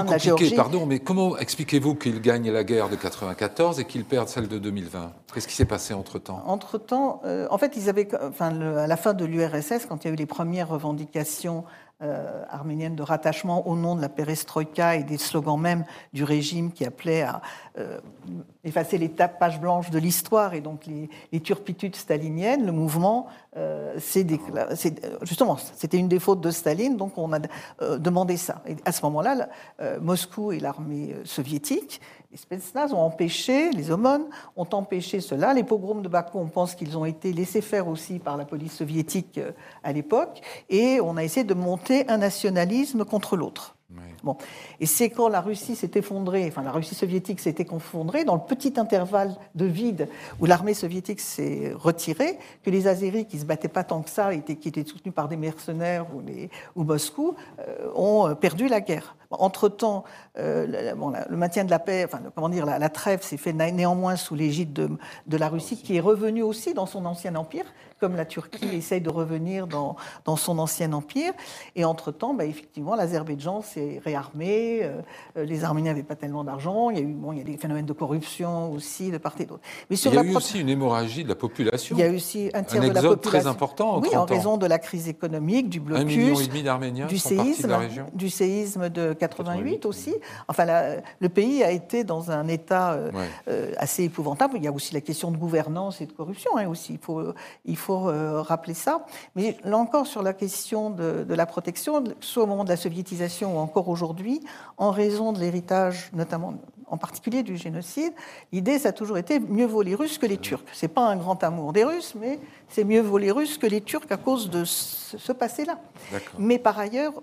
la Géorgie. Pardon, mais comment expliquez-vous qu'il gagne la guerre de 94 et qu'il perde celle de 2020 Qu'est-ce qui s'est passé entre-temps Entre-temps, en fait, ils avaient... Enfin, à la fin de l'URSS, quand il y a eu les premières revendications euh, arméniennes de rattachement au nom de la perestroïka et des slogans même du régime qui appelaient à euh, effacer les pages blanches de l'histoire et donc les, turpitudes staliniennes, le mouvement, euh, c'est justement, c'était une des fautes de Staline, donc on a demandé ça. Et à ce moment-là, Moscou et l'armée soviétique les Spetsnaz ont empêché, les aumônes ont empêché cela. Les pogroms de Bakou, on pense qu'ils ont été laissés faire aussi par la police soviétique euh, à l'époque. Et on a essayé de monter un nationalisme contre l'autre. Bon. Et c'est quand la Russie s'est effondrée, enfin la Russie soviétique s'est effondrée, dans le petit intervalle de vide où l'armée soviétique s'est retirée, que les Azéris, qui ne se battaient pas tant que ça, qui étaient soutenus par des mercenaires ou, les, ou Moscou, euh, ont perdu la guerre. Entre-temps, euh, le, maintien de la paix, enfin, comment dire, la, trêve s'est fait néanmoins sous l'égide de, de, la Russie, qui est revenue aussi dans son ancien empire, comme la Turquie essaye de revenir dans, dans son ancien empire. Et entre-temps, bah, effectivement, l'Azerbaïdjan s'est réarmé, euh, euh, les Arméniens n'avaient pas tellement d'argent, il y a eu bon, il y a des phénomènes de corruption aussi de part et d'autre. Mais sur il y a eu aussi une hémorragie de la population. Il y a eu aussi un tiers de la population. très important. En oui, en raison de la crise économique, du blocus, un million et demi d'Arméniens du séisme, de la région. du séisme de 88, aussi. Enfin, le pays a été dans un état euh, assez épouvantable. Il y a aussi la question de gouvernance et de corruption hein, aussi. Il faut, il faut rappeler ça. Mais là encore, sur la question de, la protection, soit au moment de la soviétisation ou encore aujourd'hui, en raison de l'héritage, notamment en particulier du génocide, l'idée, ça a toujours été mieux vaut les Russes que les Turcs. C'est pas un grand amour des Russes, mais c'est mieux vaut les Russes que les Turcs à cause de ce, passé-là. Mais par ailleurs,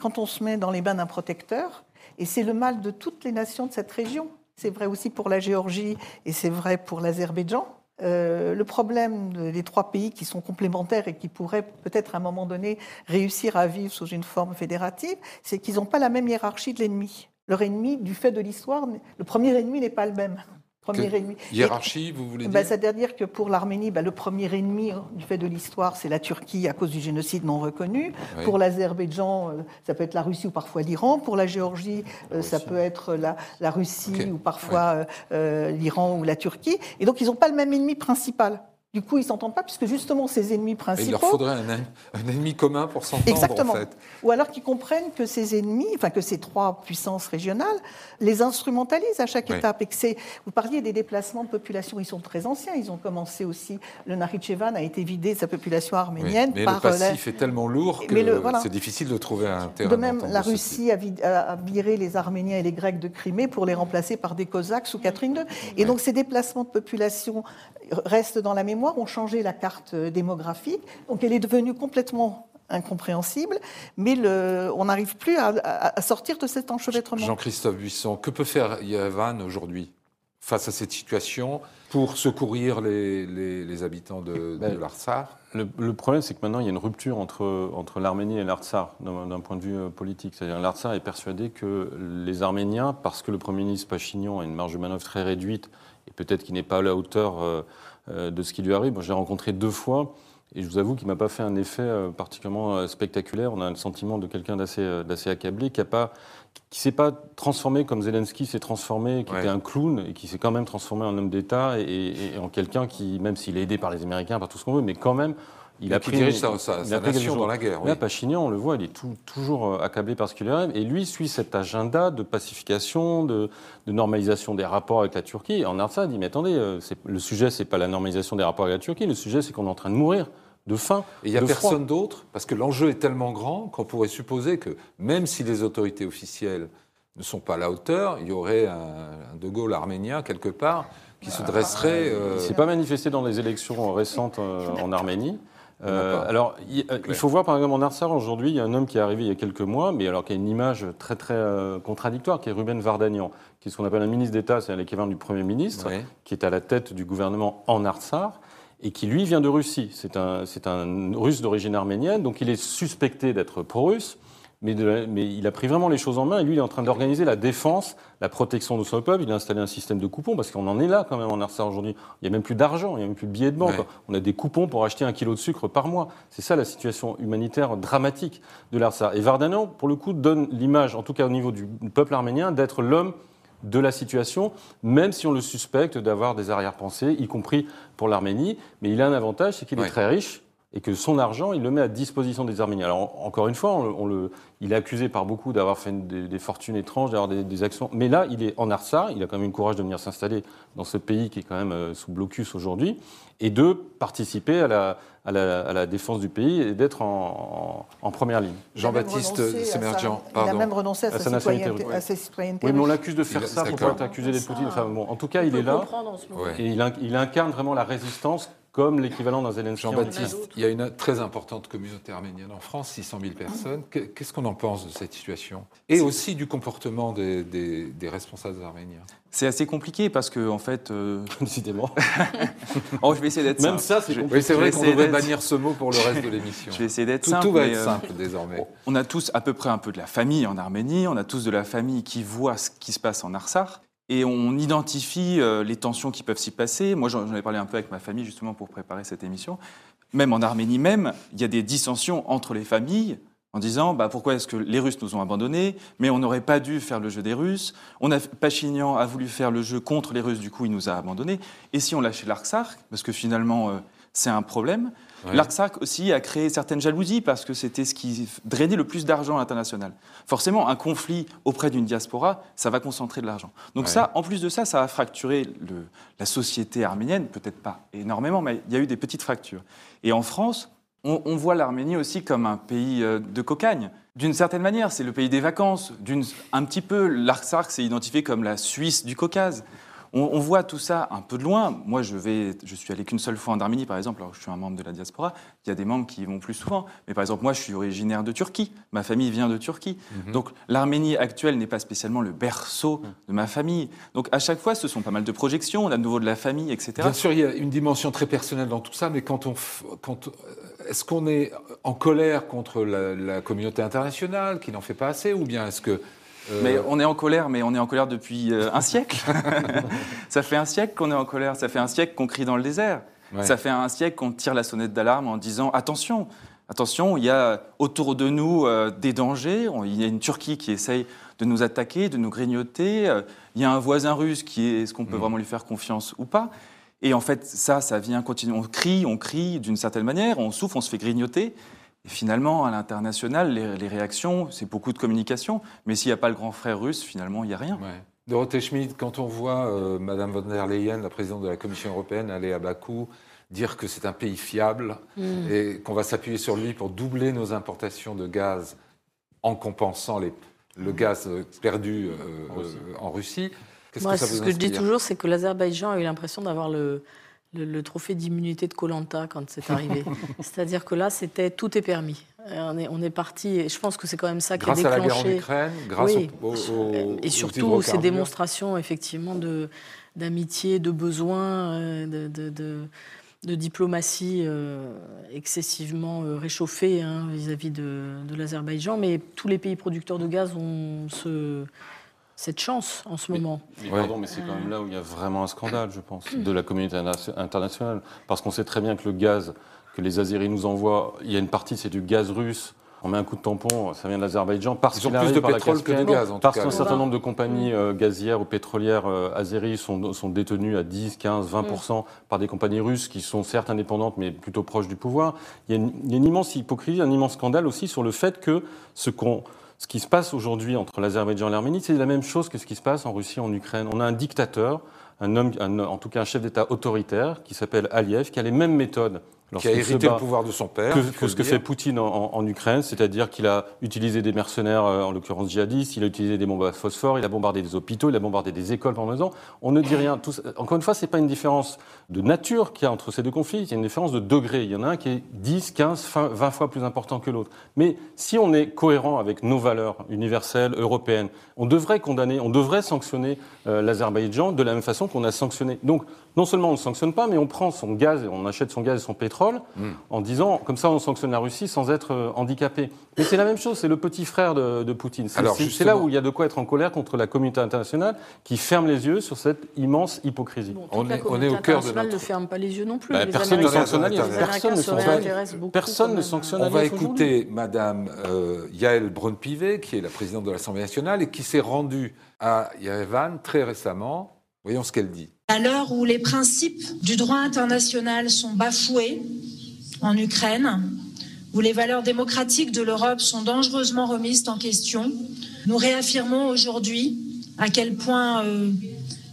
quand on se met dans les bains d'un protecteur, et c'est le mal de toutes les nations de cette région, c'est vrai aussi pour la Géorgie et c'est vrai pour l'Azerbaïdjan, euh, le problème des trois pays qui sont complémentaires et qui pourraient peut-être à un moment donné réussir à vivre sous une forme fédérative, c'est qu'ils n'ont pas la même hiérarchie de l'ennemi. Leur ennemi, du fait de l'histoire, le premier ennemi n'est pas le même. Premier ennemi. Hiérarchie, vous voulez bah, dire C'est-à-dire que pour l'Arménie, bah, le premier ennemi hein, du fait de l'histoire, c'est la Turquie à cause du génocide non reconnu. Pour l'Azerbaïdjan, euh, ça peut être la Russie ou parfois l'Iran. Pour la Géorgie, euh, ça peut être la, la Russie ou parfois euh, l'Iran ou la Turquie. Et donc, ils n'ont pas le même ennemi principal. Du coup, ils ne s'entendent pas, puisque justement, ces ennemis principaux. il leur faudrait un, ennemi commun pour s'entendre, Exactement. en fait. Ou alors qu'ils comprennent que ces ennemis, enfin que ces trois puissances régionales, les instrumentalisent à chaque étape. Et que c'est. Vous parliez des déplacements de population, ils sont très anciens. Ils ont commencé aussi. Le Nakhitchevan a été vidé de sa population arménienne mais par. le euh, passif est tellement lourd que c'est difficile de trouver un terrain. De même, la Russie a, viré les Arméniens et les Grecs de Crimée pour les remplacer par des Cosaques sous Catherine II. Et donc, ces déplacements de population restent dans la mémoire ont changé la carte démographique. Donc elle est devenue complètement incompréhensible, mais le, on n'arrive plus à, sortir de cet enchevêtrement. Jean-Christophe Buisson, que peut faire Yavan aujourd'hui face à cette situation pour secourir les, les, habitants de, ben, l'Artsar le, problème, c'est que maintenant, il y a une rupture entre, entre l'Arménie et l'Artsar d'un point de vue euh, politique. C'est-à-dire l'Artsar est persuadé que les Arméniens, parce que le Premier ministre Pachignan a une marge de manœuvre très réduite, et peut-être qu'il n'est pas à la hauteur euh, euh, de ce qui lui arrive. Moi, je l'ai rencontré deux fois. Et je vous avoue qu'il ne m'a pas fait un effet euh, particulièrement euh, spectaculaire. On a le sentiment de quelqu'un d'assez accablé, qui ne s'est pas transformé comme Zelensky s'est transformé, qui était un clown, et qui s'est quand même transformé en homme d'État et, en quelqu'un qui, même s'il est aidé par les Américains, par tout ce qu'on veut, mais quand même, il a pris sa, sa, nation dans la guerre. Là, Pachinian, on le voit, il est toujours euh, accablé par ce qu'il arrive. Et lui suit cet agenda de pacification, de, normalisation des rapports avec la Turquie. en Artsakh, il dit Mais attendez, euh, le sujet, c'est pas la normalisation des rapports avec la Turquie, le sujet, c'est qu'on est en train de mourir de faim. Et il n'y a personne d'autre, parce que l'enjeu est tellement grand qu'on pourrait supposer que même si les autorités officielles ne sont pas à la hauteur, il y aurait un, De Gaulle arménien quelque part qui se dresserait. Euh... Il ne s'est pas manifesté dans les élections récentes en Arménie. Euh, alors, il, faut voir par exemple en Artsar aujourd'hui, il y a un homme qui est arrivé il y a quelques mois, mais alors qui a une image très très euh, contradictoire, qui est Ruben Vardanian, qui est ce qu'on appelle un ministre d'État, c'est l'équivalent du Premier ministre, qui est à la tête du gouvernement en Artsar et qui lui vient de Russie. C'est un, un russe d'origine arménienne, donc il est suspecté d'être pro-russe mais, il a pris vraiment les choses en main et lui, il est en train d'organiser la défense, la protection de son peuple. Il a installé un système de coupons parce qu'on en est là quand même en Arsa aujourd'hui. Il n'y a même plus d'argent, il n'y a même plus de billets de banque. On a des coupons pour acheter un kilo de sucre par mois. C'est ça la situation humanitaire dramatique de l'Arsa. Et Vardanyan, pour le coup, donne l'image, en tout cas au niveau du peuple arménien, d'être l'homme de la situation, même si on le suspecte d'avoir des arrière-pensées, y compris pour l'Arménie. Mais il a un avantage, c'est qu'il est très riche et que son argent, il le met à disposition des Arméniens. Alors, encore une fois, on, le, il est accusé par beaucoup d'avoir fait des, fortunes étranges, d'avoir des, actions. Mais là, il est en Arsa, il a quand même le courage de venir s'installer dans ce pays qui est quand même euh, sous blocus aujourd'hui, et de participer à la, à la, défense du pays et d'être en, première ligne. Jean-Baptiste Semerjian, pardon. Il a même renoncé à, sa, citoyenneté, à Oui, mais on l'accuse de faire ça pour pas être accusé d'être Poutine. Enfin, bon, en tout cas, il est là, et il, il incarne vraiment la résistance comme l'équivalent d'un Zelensky. Jean-Baptiste, il y a une très importante communauté arménienne en France, 600 000 personnes. Qu'est-ce qu'on en pense de cette situation? Et aussi du comportement des, des, responsables arméniens c'est assez compliqué parce que, en fait. Euh... Décidément. oh, je vais essayer d'être Même ça, c'est compliqué. Oui, c'est vrai qu'on devrait bannir ce mot pour le reste de l'émission. je vais essayer d'être simple. Tout va être euh, simple désormais. On a tous à peu près un peu de la famille en Arménie, on a tous de la famille qui voit ce qui se passe en Arsar. Et on identifie euh, les tensions qui peuvent s'y passer. Moi, j'en ai parlé un peu avec ma famille justement pour préparer cette émission. Même en Arménie même, il y a des dissensions entre les familles en disant bah, pourquoi est-ce que les Russes nous ont abandonnés, mais on n'aurait pas dû faire le jeu des Russes. On a, Pachinian a voulu faire le jeu contre les Russes, du coup il nous a abandonnés. Et si on lâchait l'Artsakh, parce que finalement euh, c'est un problème, L'Artsakh aussi a créé certaines jalousies parce que c'était ce qui drainait le plus d'argent à l'international. Forcément, un conflit auprès d'une diaspora, ça va concentrer de l'argent. Donc ça, en plus de ça, ça a fracturé le, la société arménienne, peut-être pas énormément, mais il y a eu des petites fractures. Et en France, on, voit l'Arménie aussi comme un pays euh, de cocagne. D'une certaine manière, c'est le pays des vacances. Un petit peu, l'Artsakh s'est identifié comme la Suisse du Caucase. On, voit tout ça un peu de loin. Moi, je vais, je suis allé qu'une seule fois en Arménie, par exemple, alors que je suis un membre de la diaspora. Il y a des membres qui y vont plus souvent. Mais par exemple, moi, je suis originaire de Turquie. Ma famille vient de Turquie. Mhm. Donc, l'Arménie actuelle n'est pas spécialement le berceau de ma famille. Donc, à chaque fois, ce sont pas mal de projections. On a de nouveau de la famille, etc. Bien sûr, il y a une dimension très personnelle dans tout ça, mais quand on, quand, est-ce qu'on est en colère contre la, la communauté internationale qui n'en fait pas assez, ou bien est-ce que euh, mais on est en colère, mais on est en colère depuis euh, un siècle. ça fait un siècle qu'on est en colère, ça fait un siècle qu'on crie dans le désert. Ça fait un siècle qu'on tire la sonnette d'alarme en disant attention, attention, il y a autour de nous euh, des dangers. Il y a une Turquie qui essaye de nous attaquer, de nous grignoter. il y a un voisin russe qui est, est-ce qu'on peut mm. vraiment lui faire confiance ou pas? Et en fait, ça, ça vient continuer. On crie, on crie d'une certaine manière, on souffre, on se fait grignoter. Et finalement, à l'international, les, réactions, c'est beaucoup de communication. Mais s'il n'y a pas le grand frère russe, finalement, il n'y a rien. Ouais. Dorothée Schmidt, quand on voit euh, Madame von der Leyen, la présidente de la Commission européenne, aller à Bakou, dire que c'est un pays fiable mm. et qu'on va s'appuyer sur lui pour doubler nos importations de gaz en compensant les, le gaz perdu euh, en Russie, qu'est-ce que ça vous Ce que je dis toujours, c'est que l'Azerbaïdjan a eu l'impression d'avoir le, le, trophée d'immunité de Colanta quand c'est arrivé. C'est-à-dire que là, c'était tout est permis. On est, on est parti, et je pense que c'est quand même ça qui a déclenché. Grâce à la guerre en Ukraine, grâce au, Et surtout ces démonstrations, effectivement, d'amitié, de, besoin, euh, de, de, de diplomatie euh, excessivement euh, réchauffée hein, vis-à-vis de, l'Azerbaïdjan. Mais tous les pays producteurs de gaz ont ce cette chance en ce moment. Mais, pardon, mais c'est quand même là où il y a vraiment un scandale, je pense, de la communauté internationale. Parce qu'on sait très bien que le gaz que les Azeris nous envoient, il y a une partie, c'est du gaz russe. On met un coup de tampon, ça vient de l'Azerbaïdjan. Parce qu'ils ont plus de pétrole que de gaz, en Parce qu'un certain nombre de compagnies euh, gazières ou pétrolières euh, azéries sont, sont, détenues à 10, 15, 20 par des compagnies russes qui sont certes indépendantes, mais plutôt proches du pouvoir. Il y a une, il y a une immense hypocrisie, un immense scandale aussi sur le fait que ce qu'on ce qui se passe aujourd'hui entre l'Azerbaïdjan et l'Arménie, c'est la même chose que ce qui se passe en Russie, en Ukraine. On a un dictateur, un homme, en tout cas un chef d'État autoritaire, qui s'appelle Aliyev, qui a les mêmes méthodes qui a hérité le pouvoir de son père. Que, ce que fait Poutine en, Ukraine, c'est-à-dire qu'il a utilisé des mercenaires, euh, en l'occurrence djihadistes, il a utilisé des bombes à phosphore, il a bombardé des hôpitaux, il a bombardé des écoles pendant deux ans. On ne dit rien. encore une fois, ce n'est pas une différence de nature qu'il y a entre ces deux conflits, il y a une différence de degré. Il y en a un qui est 10, 15, 20 fois plus important que l'autre. Mais si on est cohérent avec nos valeurs universelles, européennes, on devrait condamner, on devrait sanctionner euh, l'Azerbaïdjan de la même façon qu'on a sanctionné. Donc, non seulement on ne sanctionne pas, mais on prend son gaz, on achète son gaz et son pétrole en disant, comme ça on sanctionne la Russie sans être euh, handicapé. Mais c'est la même chose, c'est le petit frère de, Poutine. C'est là où il y a de quoi être en colère contre la communauté internationale qui ferme les yeux sur cette immense hypocrisie. on, est, on est, au cœur de notre... ne ferme pas les yeux non plus. Bah, personne ne sanctionne Personne ne sanctionne On va écouter Madame euh, Yael Braun-Pivet, qui est la présidente de l'Assemblée nationale et qui s'est rendue à Yerevan très récemment. Voyons ce qu'elle dit. À l'heure où les principes du droit international sont bafoués en Ukraine, où les valeurs démocratiques de l'Europe sont dangereusement remises en question, nous réaffirmons aujourd'hui à quel point euh,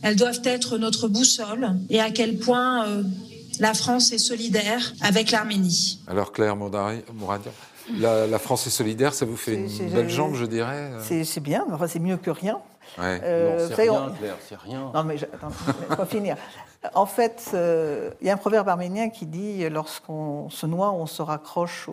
elles doivent être notre boussole et à quel point euh, la France est solidaire avec l'Arménie. Alors Claire Mouradian, la, France est solidaire, ça vous fait une belle jambe, je dirais C'est bien, enfin, c'est mieux que rien. Euh, c'est rien, Claire, c'est rien. Non, mais attends, laisse finir. En fait, euh, il y a un proverbe arménien qui dit lorsqu'on se noie, on se raccroche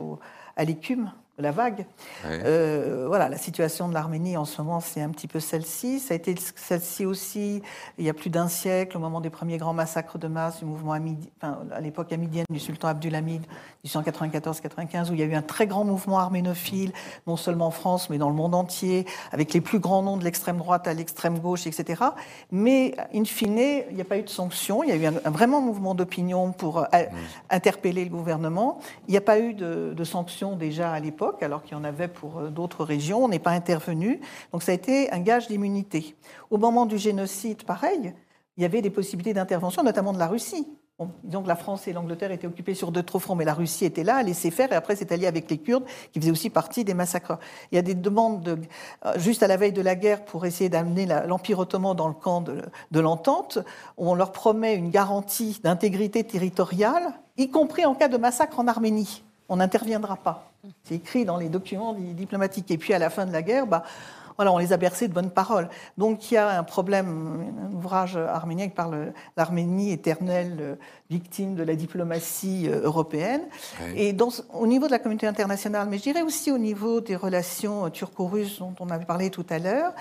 à l'écume la vague. Euh, voilà, la situation de l'Arménie en ce moment, c'est un petit peu celle-ci. Ça a été celle-ci aussi il y a plus d'un siècle, au moment des premiers grands massacres de masse du mouvement enfin, à l'époque amidienne du sultan Abdulhamid, 1894-95, où il y a eu un très grand mouvement arménophile, non seulement en France, mais dans le monde entier, avec les plus grands noms de l'extrême droite à l'extrême gauche, etc. Mais, in fine, il n'y a pas eu de sanctions. Il y a eu un, vraiment mouvement d'opinion pour euh, mm. interpeller le gouvernement. Il n'y a pas eu de, de sanctions déjà à l'époque alors qu'il y en avait pour euh, d'autres régions. On n'est pas intervenu. Donc ça a été un gage d'immunité. Au moment du génocide, pareil, il y avait des possibilités d'intervention, notamment de la Russie. Disons que la France et l'Angleterre étaient occupées sur deux trop fronts, mais la Russie était là, a laissé faire, et après s'est alliée avec les Kurdes, qui faisaient aussi partie des massacres. Il y a des demandes de, euh, juste à la veille de la guerre pour essayer d'amener l'Empire ottoman dans le camp de, de l'entente, on leur promet une garantie d'intégrité territoriale, y compris en cas de massacre en Arménie on n'interviendra pas. C'est écrit dans les documents diplomatiques. Et puis à la fin de la guerre, bah, voilà, on les a bercés de bonnes paroles. Donc il y a un problème, un ouvrage arménien qui parle l'Arménie éternelle euh, victime de la diplomatie euh, européenne. Et au niveau de la communauté internationale, mais je dirais aussi au niveau des relations euh, turco-russes dont on avait parlé tout à l'heure,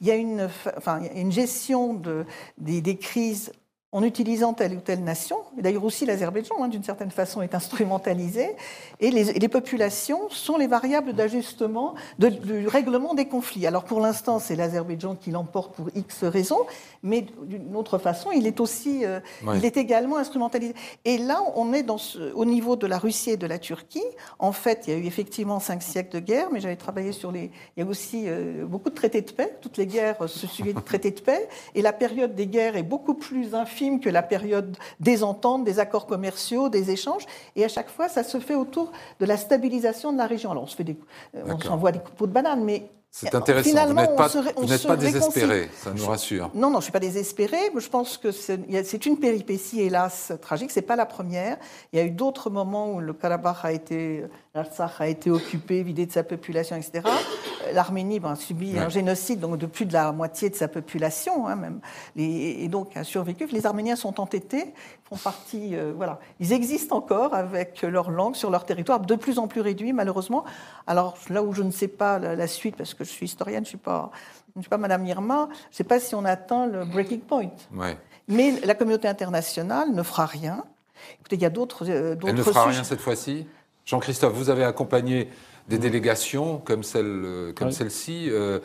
il y a une, enfin, une gestion de, des crises en utilisant telle ou telle nation. D'ailleurs aussi l'Azerbaïdjan, hein, d'une certaine façon, est instrumentalisé. Et les, populations sont les variables d'ajustement du règlement des conflits. Alors pour l'instant, c'est l'Azerbaïdjan qui l'emporte pour X raisons, mais d'une autre façon, il est aussi, euh, il est également instrumentalisé. Et là, on est dans ce, au niveau de la Russie et de la Turquie. En fait, il y a eu effectivement cinq siècles de guerre, mais j'avais travaillé sur les. Il y a aussi euh, beaucoup de traités de paix. Toutes les guerres se suivaient de traités de paix, et la période des guerres est beaucoup plus infime que la période des ententes, des accords commerciaux, des échanges. Et à chaque fois, ça se fait autour de la stabilisation de la région. Alors, on se fait des, euh, on s'envoie des coupeaux de bananes, mais c'est intéressant. Finalement, vous n'êtes pas, désespéré, ça nous rassure. Non, non, je ne suis pas désespéré. Je pense que c'est une péripétie, hélas, tragique. Ce n'est pas la première. Il y a eu d'autres moments où le Karabakh a été, l'Artsakh a été occupé, vidé de sa population, etc. L'Arménie ben, a subi un génocide donc de plus de la moitié de sa population, hein, même. et donc a survécu. Les Arméniens sont entêtés, font partie, euh, voilà, ils existent encore avec leur langue sur leur territoire, de plus en plus réduit, malheureusement. Alors là où je ne sais pas la suite, parce que je suis historienne, je ne suis, pas, je suis pas Madame Irma, je ne sais pas si on atteint le breaking point. Mais la communauté internationale ne fera rien. Écoutez, il y a d'autres. Euh, Elle ne fera rien cette fois-ci? Jean-Christophe, vous avez accompagné des délégations comme celle, euh, celle-ci. Euh,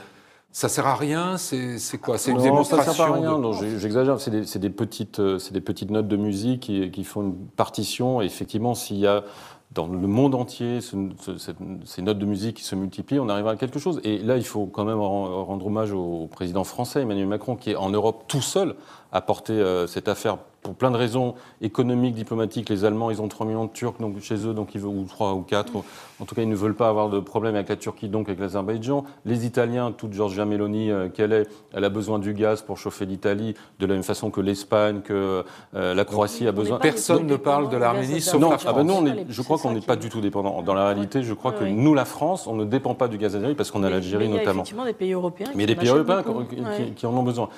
ça sert à rien C'est quoi? C'est une démonstration Ça sert à rien. J'exagère. C'est des, des, petites, des petites notes de musique qui, qui font une partition. Et effectivement, s'il y a dans le monde entier, ces notes de musique qui se multiplient, on arrive à quelque chose. Et là, il faut quand même rendre hommage au président français, Emmanuel Macron, qui est en Europe tout seul à porter euh, cette affaire pour plein de raisons économiques, diplomatiques. Les Allemands, ils ont 3 millions de Turcs donc, chez eux, donc ils veulent, ou 3 ou 4. En tout cas, ils ne veulent pas avoir de problème avec la Turquie, donc avec l'Azerbaïdjan. Les Italiens, toute Giorgia Meloni euh, qu'elle est, elle a besoin du gaz pour chauffer l'Italie, de la même façon que l'Espagne, que euh, la Croatie a besoin. Personne ne parle de l'Arménie sauf la France. Ah ben non, je crois qu'on n'est pas du tout dépendant. Dans la réalité, je crois que nous, la France, on ne dépend pas du gaz azéri parce qu'on a l'Algérie notamment. Il y a effectivement des pays européens. Mais il y a des pays européens qui en ont besoin.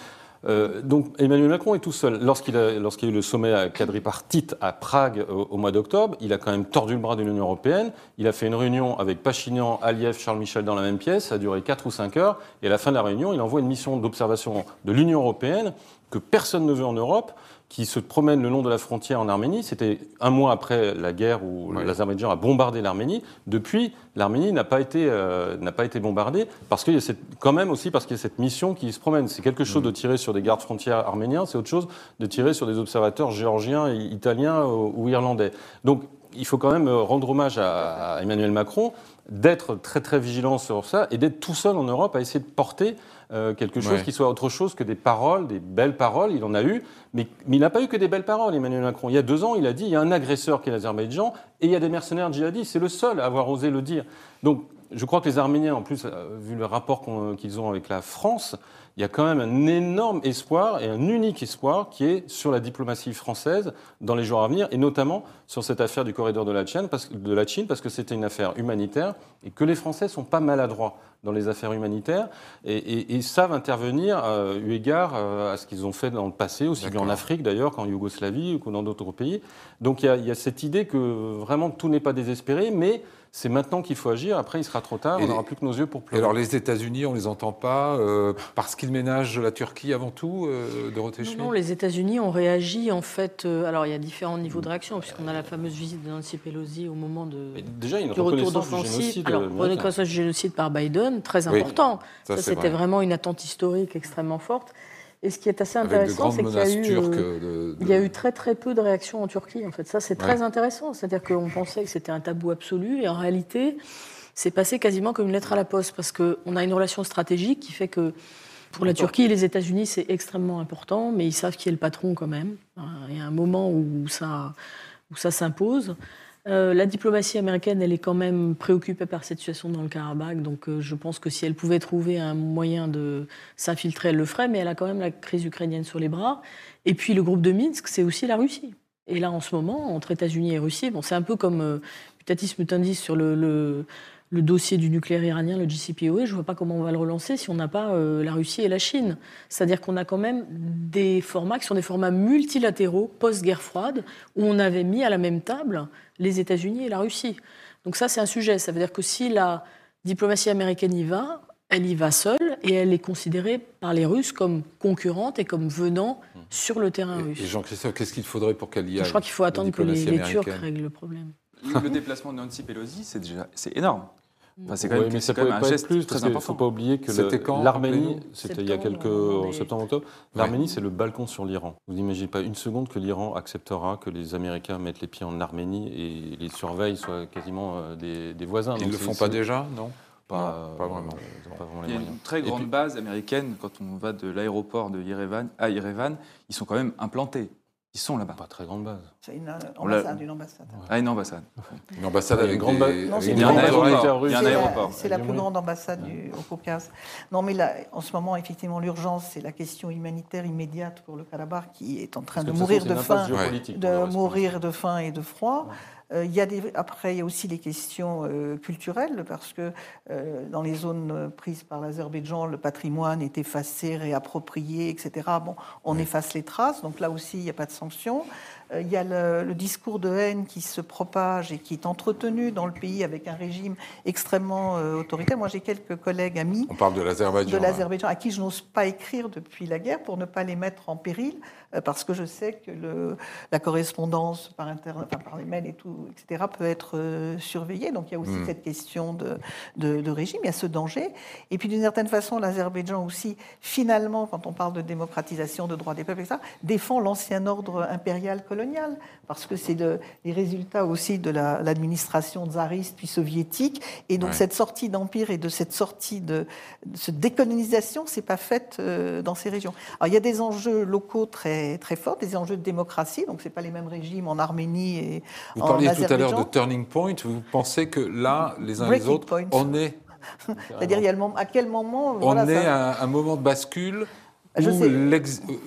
Euh, donc Emmanuel Macron est tout seul. Lorsqu'il a, lorsqu'il y a eu le sommet à quadripartite à Prague au, mois d'octobre, il a quand même tordu le bras de l'Union européenne. Il a fait une réunion avec Pachinian, Aliyev, Charles Michel dans la même pièce. Ça a duré 4 ou 5 heures. Et à la fin de la réunion, il envoie une mission d'observation de l'Union européenne que personne ne veut en Europe qui se promènent le long de la frontière en Arménie. C'était un mois après la guerre où l'Azerbaïdjan a bombardé l'Arménie. Depuis, l'Arménie n'a pas été euh, n'a pas été bombardée parce qu'il y a cette, quand même aussi parce qu'il y a cette mission qui se promène. C'est quelque chose mm. de tirer sur des gardes frontières arméniens, c'est autre chose de tirer sur des observateurs géorgiens, italiens ou, irlandais. Donc il faut quand même rendre hommage à, à Emmanuel Macron d'être très très vigilant sur ça et d'être tout seul en Europe à essayer de porter euh, quelque chose qui soit autre chose que des paroles, des belles paroles. Il en a eu, mais, il n'a pas eu que des belles paroles, Emmanuel Macron. Il y a deux ans, il a dit il y a un agresseur qui est l'Azerbaïdjan et il y a des mercenaires djihadistes. C'est le seul à avoir osé le dire. Donc je crois que les Arméniens, en plus, euh, vu le rapport qu'ils ont avec la France, il y a quand même un énorme espoir et un unique espoir qui est sur la diplomatie française dans les jours à venir, et notamment sur cette affaire du corridor de la Chine, parce, de la Chine, parce que c'était une affaire humanitaire et que les Français sont pas maladroits dans les affaires humanitaires et, savent intervenir euh, eu égard euh, à ce qu'ils ont fait dans le passé, aussi bien en Afrique d'ailleurs qu'en Yougoslavie ou dans d'autres pays. Donc il y, a, il y, a, cette idée que vraiment tout n'est pas désespéré, mais c'est maintenant qu'il faut agir. Après, il sera trop tard. on n'aura plus que nos yeux pour pleurer. alors, les États-Unis, on les entend pas euh, parce qu'ils ménagent la Turquie avant tout, euh, Dorothée non, non, les États-Unis ont réagi en fait. Euh, alors, il y a différents niveaux de réaction puisqu'on a la fameuse visite de Nancy Pelosi au moment de déjà, il y a une du retour d'offensive. Alors, reconnaissance du génocide par Biden, très important. Ça, c'était vraiment une attente historique extrêmement forte. Et ce qui est assez intéressant, c'est qu'il y, a eu, euh, il y a eu très très peu de réactions en Turquie. En fait, ça c'est très intéressant. C'est-à-dire qu'on pensait que c'était un tabou absolu, et en réalité, c'est passé quasiment comme une lettre à la poste, parce qu'on a une relation stratégique qui fait que pour la Turquie et les États-Unis, c'est extrêmement important, mais ils savent qui est le patron quand même. Il y a un moment où ça, où ça s'impose. Euh, la diplomatie américaine, elle est quand même préoccupée par cette situation dans le Karabakh. Donc euh, je pense que si elle pouvait trouver un moyen de s'infiltrer, elle le ferait. Mais elle a quand même la crise ukrainienne sur les bras. Et puis le groupe de Minsk, c'est aussi la Russie. Et là, en ce moment, entre États-Unis et Russie, bon, c'est un peu comme euh, Mutandis sur le dossier du nucléaire iranien, le JCPOA, je ne vois pas comment on va le relancer si on n'a pas euh, la Russie et la Chine. C'est-à-dire qu'on a quand même des formats qui sont des formats multilatéraux post-guerre froide, où on avait mis à la même table les États-Unis et la Russie. Donc ça, c'est un sujet. Ça veut dire que si la diplomatie américaine y va, elle y va seule et elle est considérée par les Russes comme concurrente et comme venant sur le terrain russe. Et Jean-Christophe, qu'est-ce qu'il faudrait pour qu'elle y aille Je crois qu'il faut attendre que les, les Turcs règlent le problème. Le déplacement de Nancy Pelosi, c'est déjà c'est énorme c'est quand même, ça quand même un geste plus, très important. Il ne faut pas oublier que l'Arménie, c'était il y a quelques en septembre octobre, l'Arménie c'est le balcon sur l'Iran. Vous n'imaginez pas une seconde que l'Iran acceptera que les Américains mettent les pieds en Arménie et les surveillent soient quasiment euh, des, voisins. Ils ne le font pas déjà, non? pas, pas, vraiment. Euh, il y a une très grande base américaine quand on va de l'aéroport de Yerevan à Yerevan. Ils sont quand même implantés. Ils sont là-bas. Pas très grande base. C'est une ambassade, une ambassade. Ah, une ambassade. Une ambassade avec grande base. il y a un aéroport. Il y a un aéroport. C'est la, plus grande ambassade du, au Caucase. Non, mais là, en ce moment, effectivement, l'urgence, c'est la question humanitaire immédiate pour le Karabakh qui est en train de mourir de faim, de mourir de faim et de froid. Euh, il y a des, après, il y a aussi les questions euh, culturelles, parce que euh, dans les zones prises par l'Azerbaïdjan, le patrimoine est effacé, réapproprié, etc. Bon, on efface les traces, donc là aussi, il n'y a pas de sanctions. Il y a le, discours de haine qui se propage et qui est entretenu dans le pays avec un régime extrêmement autoritaire. Moi, j'ai quelques collègues amis. On parle de l'Azerbaïdjan. De l'Azerbaïdjan, à qui je n'ose pas écrire depuis la guerre pour ne pas les mettre en péril, parce que je sais que le, la correspondance par, internet, par les mails et tout, etc., peut être euh, surveillé. Donc il y a aussi hmm. cette question de, de, régime, il y a ce danger. Et puis d'une certaine façon, l'Azerbaïdjan aussi, finalement, quand on parle de démocratisation, de droits des peuples, etc., défend l'ancien ordre impérial colonial, parce que c'est les résultats aussi de l'administration tsariste puis soviétique. Et donc cette sortie d'empire et de cette sortie de, cette décolonisation, c'est pas faite euh, dans ces régions. Alors il y a des enjeux locaux très, très forts, des enjeux de démocratie, donc c'est pas les mêmes régimes en Arménie et Vous parliez tout à l'heure de turning point. Vous pensez que là, les uns et les autres, on est. C'est-à-dire, à quel moment. On est à un moment de bascule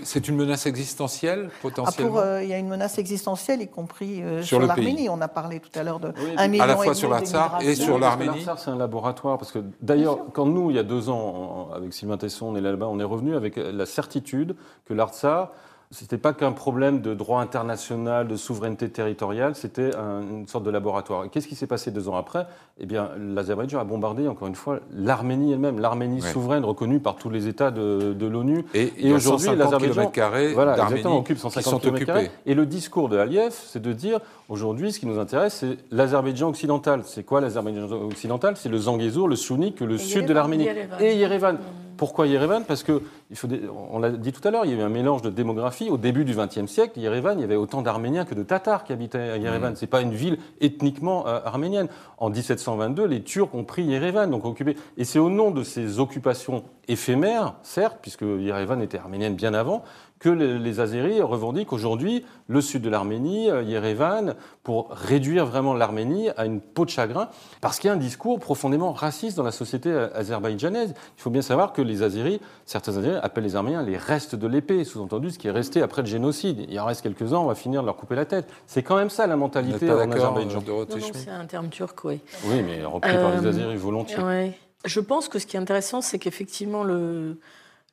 c'est une menace existentielle, ah, potentiellement euh, Il y a une menace existentielle, y compris euh, sur, l'Arménie. On a parlé tout à l'heure de un million À la fois sur la Tsar et sur l'Arménie. Tsar, c'est un laboratoire. Parce que d'ailleurs, quand nous, il y a deux ans, avec Sylvain Tesson, on est là-bas, on est revenu avec la certitude que l'Artsar c'était pas qu'un problème de droit international, de souveraineté territoriale, c'était une sorte de laboratoire. Qu'est-ce qui s'est passé deux ans après? Eh bien, l'Azerbaïdjan a bombardé, encore une fois, l'Arménie elle-même, l'Arménie souveraine reconnue par tous les États de, l'ONU. Et, et aujourd'hui, l'Azerbaïdjan voilà, occupe 150 km. Et le discours de Aliyev, c'est de dire, aujourd'hui, ce qui nous intéresse, c'est l'Azerbaïdjan occidental. C'est quoi l'Azerbaïdjan occidental? C'est le Zangezur, le Sounik, le sud de l'Arménie. Et Yerevan. Pourquoi Yerevan? Parce que, il faut, on l'a dit tout à l'heure, il y a eu un mélange de démographie. Au début du XXe siècle, Yerevan, il y avait autant d'Arméniens que de Tatars qui habitaient à Yerevan. Mmh. Ce n'est pas une ville ethniquement euh, arménienne. En 1722, les Turcs ont pris Yerevan, donc occupé. Et c'est au nom de ces occupations éphémères, certes, puisque Yerevan était arménienne bien avant, que les, les Azéris revendiquent aujourd'hui le sud de l'Arménie, euh, Yerevan, pour réduire vraiment l'Arménie à une peau de chagrin, parce qu'il y a un discours profondément raciste dans la société euh, azerbaïdjanaise. Il faut bien savoir que les Azéris, certains Azéris appellent les Arméniens les restes de l'épée, sous-entendu ce qui est resté après le génocide. Il en reste quelques-uns, on va finir de leur couper la tête. C'est quand même ça la mentalité en Azerbaïdjan. Non, non, c'est un terme turc, oui. Oui, mais repris par les Azéris volontiers. Ouais. Je pense que ce qui est intéressant, c'est qu'effectivement, le,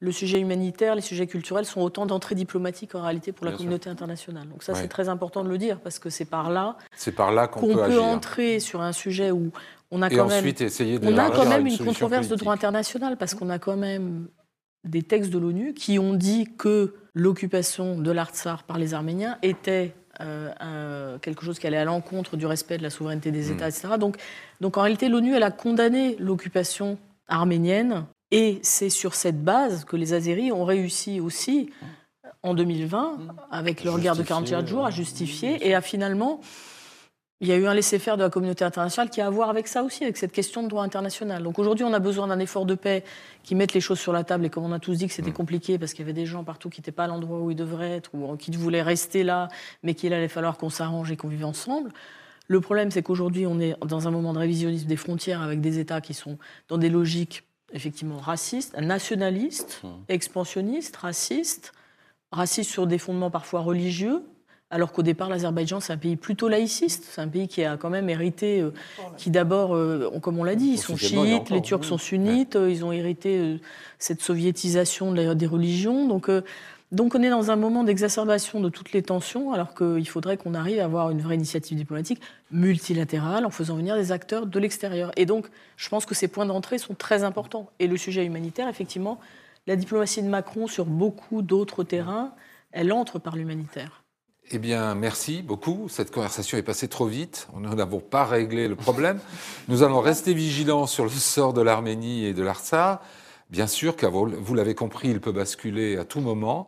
le sujet humanitaire, les sujets culturels sont autant d'entrées diplomatiques en réalité pour la Bien communauté internationale. Donc ça, Ouais. c'est très important de le dire parce que c'est par là C'est par là qu'on qu'on peut, entrer sur un sujet où on a Et quand même, ensuite essayer de on a l'élargir quand à même une controverse de droit international parce qu'on a quand même des textes de l'ONU qui ont dit que l'occupation de l'Artsar par les Arméniens était euh, un- quelque chose qui allait à l'encontre du respect de la souveraineté des Mm. États, etc. Donc, donc en réalité, l'ONU, elle a condamné l'occupation arménienne et c'est sur cette base que les Azéris ont réussi aussi en 2020, avec leur guerre de Justifier, 44 jours, à justifier et à finalement il y a eu un laisser-faire de la communauté internationale qui a à voir avec ça aussi, avec cette question de droit international. Donc aujourd'hui, on a besoin d'un effort de paix qui mette les choses sur la table. Et comme on a tous dit que c'était compliqué parce qu'il y avait des gens partout qui n'étaient pas à l'endroit où ils devraient être ou qui voulaient rester là, mais qu'il allait falloir qu'on s'arrange et qu'on vive ensemble. Le problème, c'est qu'aujourd'hui, on est dans un moment de révisionnisme des frontières avec des États qui sont dans des logiques effectivement racistes, nationalistes, expansionnistes, racistes, racistes sur des fondements parfois religieux, alors qu'au départ, l'Azerbaïdjan, c'est un pays plutôt laïciste. C'est un pays qui a quand même hérité, euh, qui d'abord, euh, comme on l'a dit, ils sont chiites, les Turcs sont sunnites, euh, ils ont hérité cette soviétisation des religions. Donc, donc on est dans un moment d'exacerbation de toutes les tensions, alors qu'il faudrait qu'on arrive à avoir une vraie initiative diplomatique multilatérale en faisant venir des acteurs de l'extérieur. Et donc, je pense que ces points d'entrée sont très importants. Et le sujet humanitaire, effectivement, la diplomatie de Macron sur beaucoup d'autres terrains, elle entre par l'humanitaire. Eh bien, merci beaucoup. Cette conversation est passée trop vite. Nous n'avons pas réglé le problème. Nous allons rester vigilants sur le sort de l'Arménie et de l'Artsar. Bien sûr, car vous vous l'avez compris, il peut basculer à tout moment.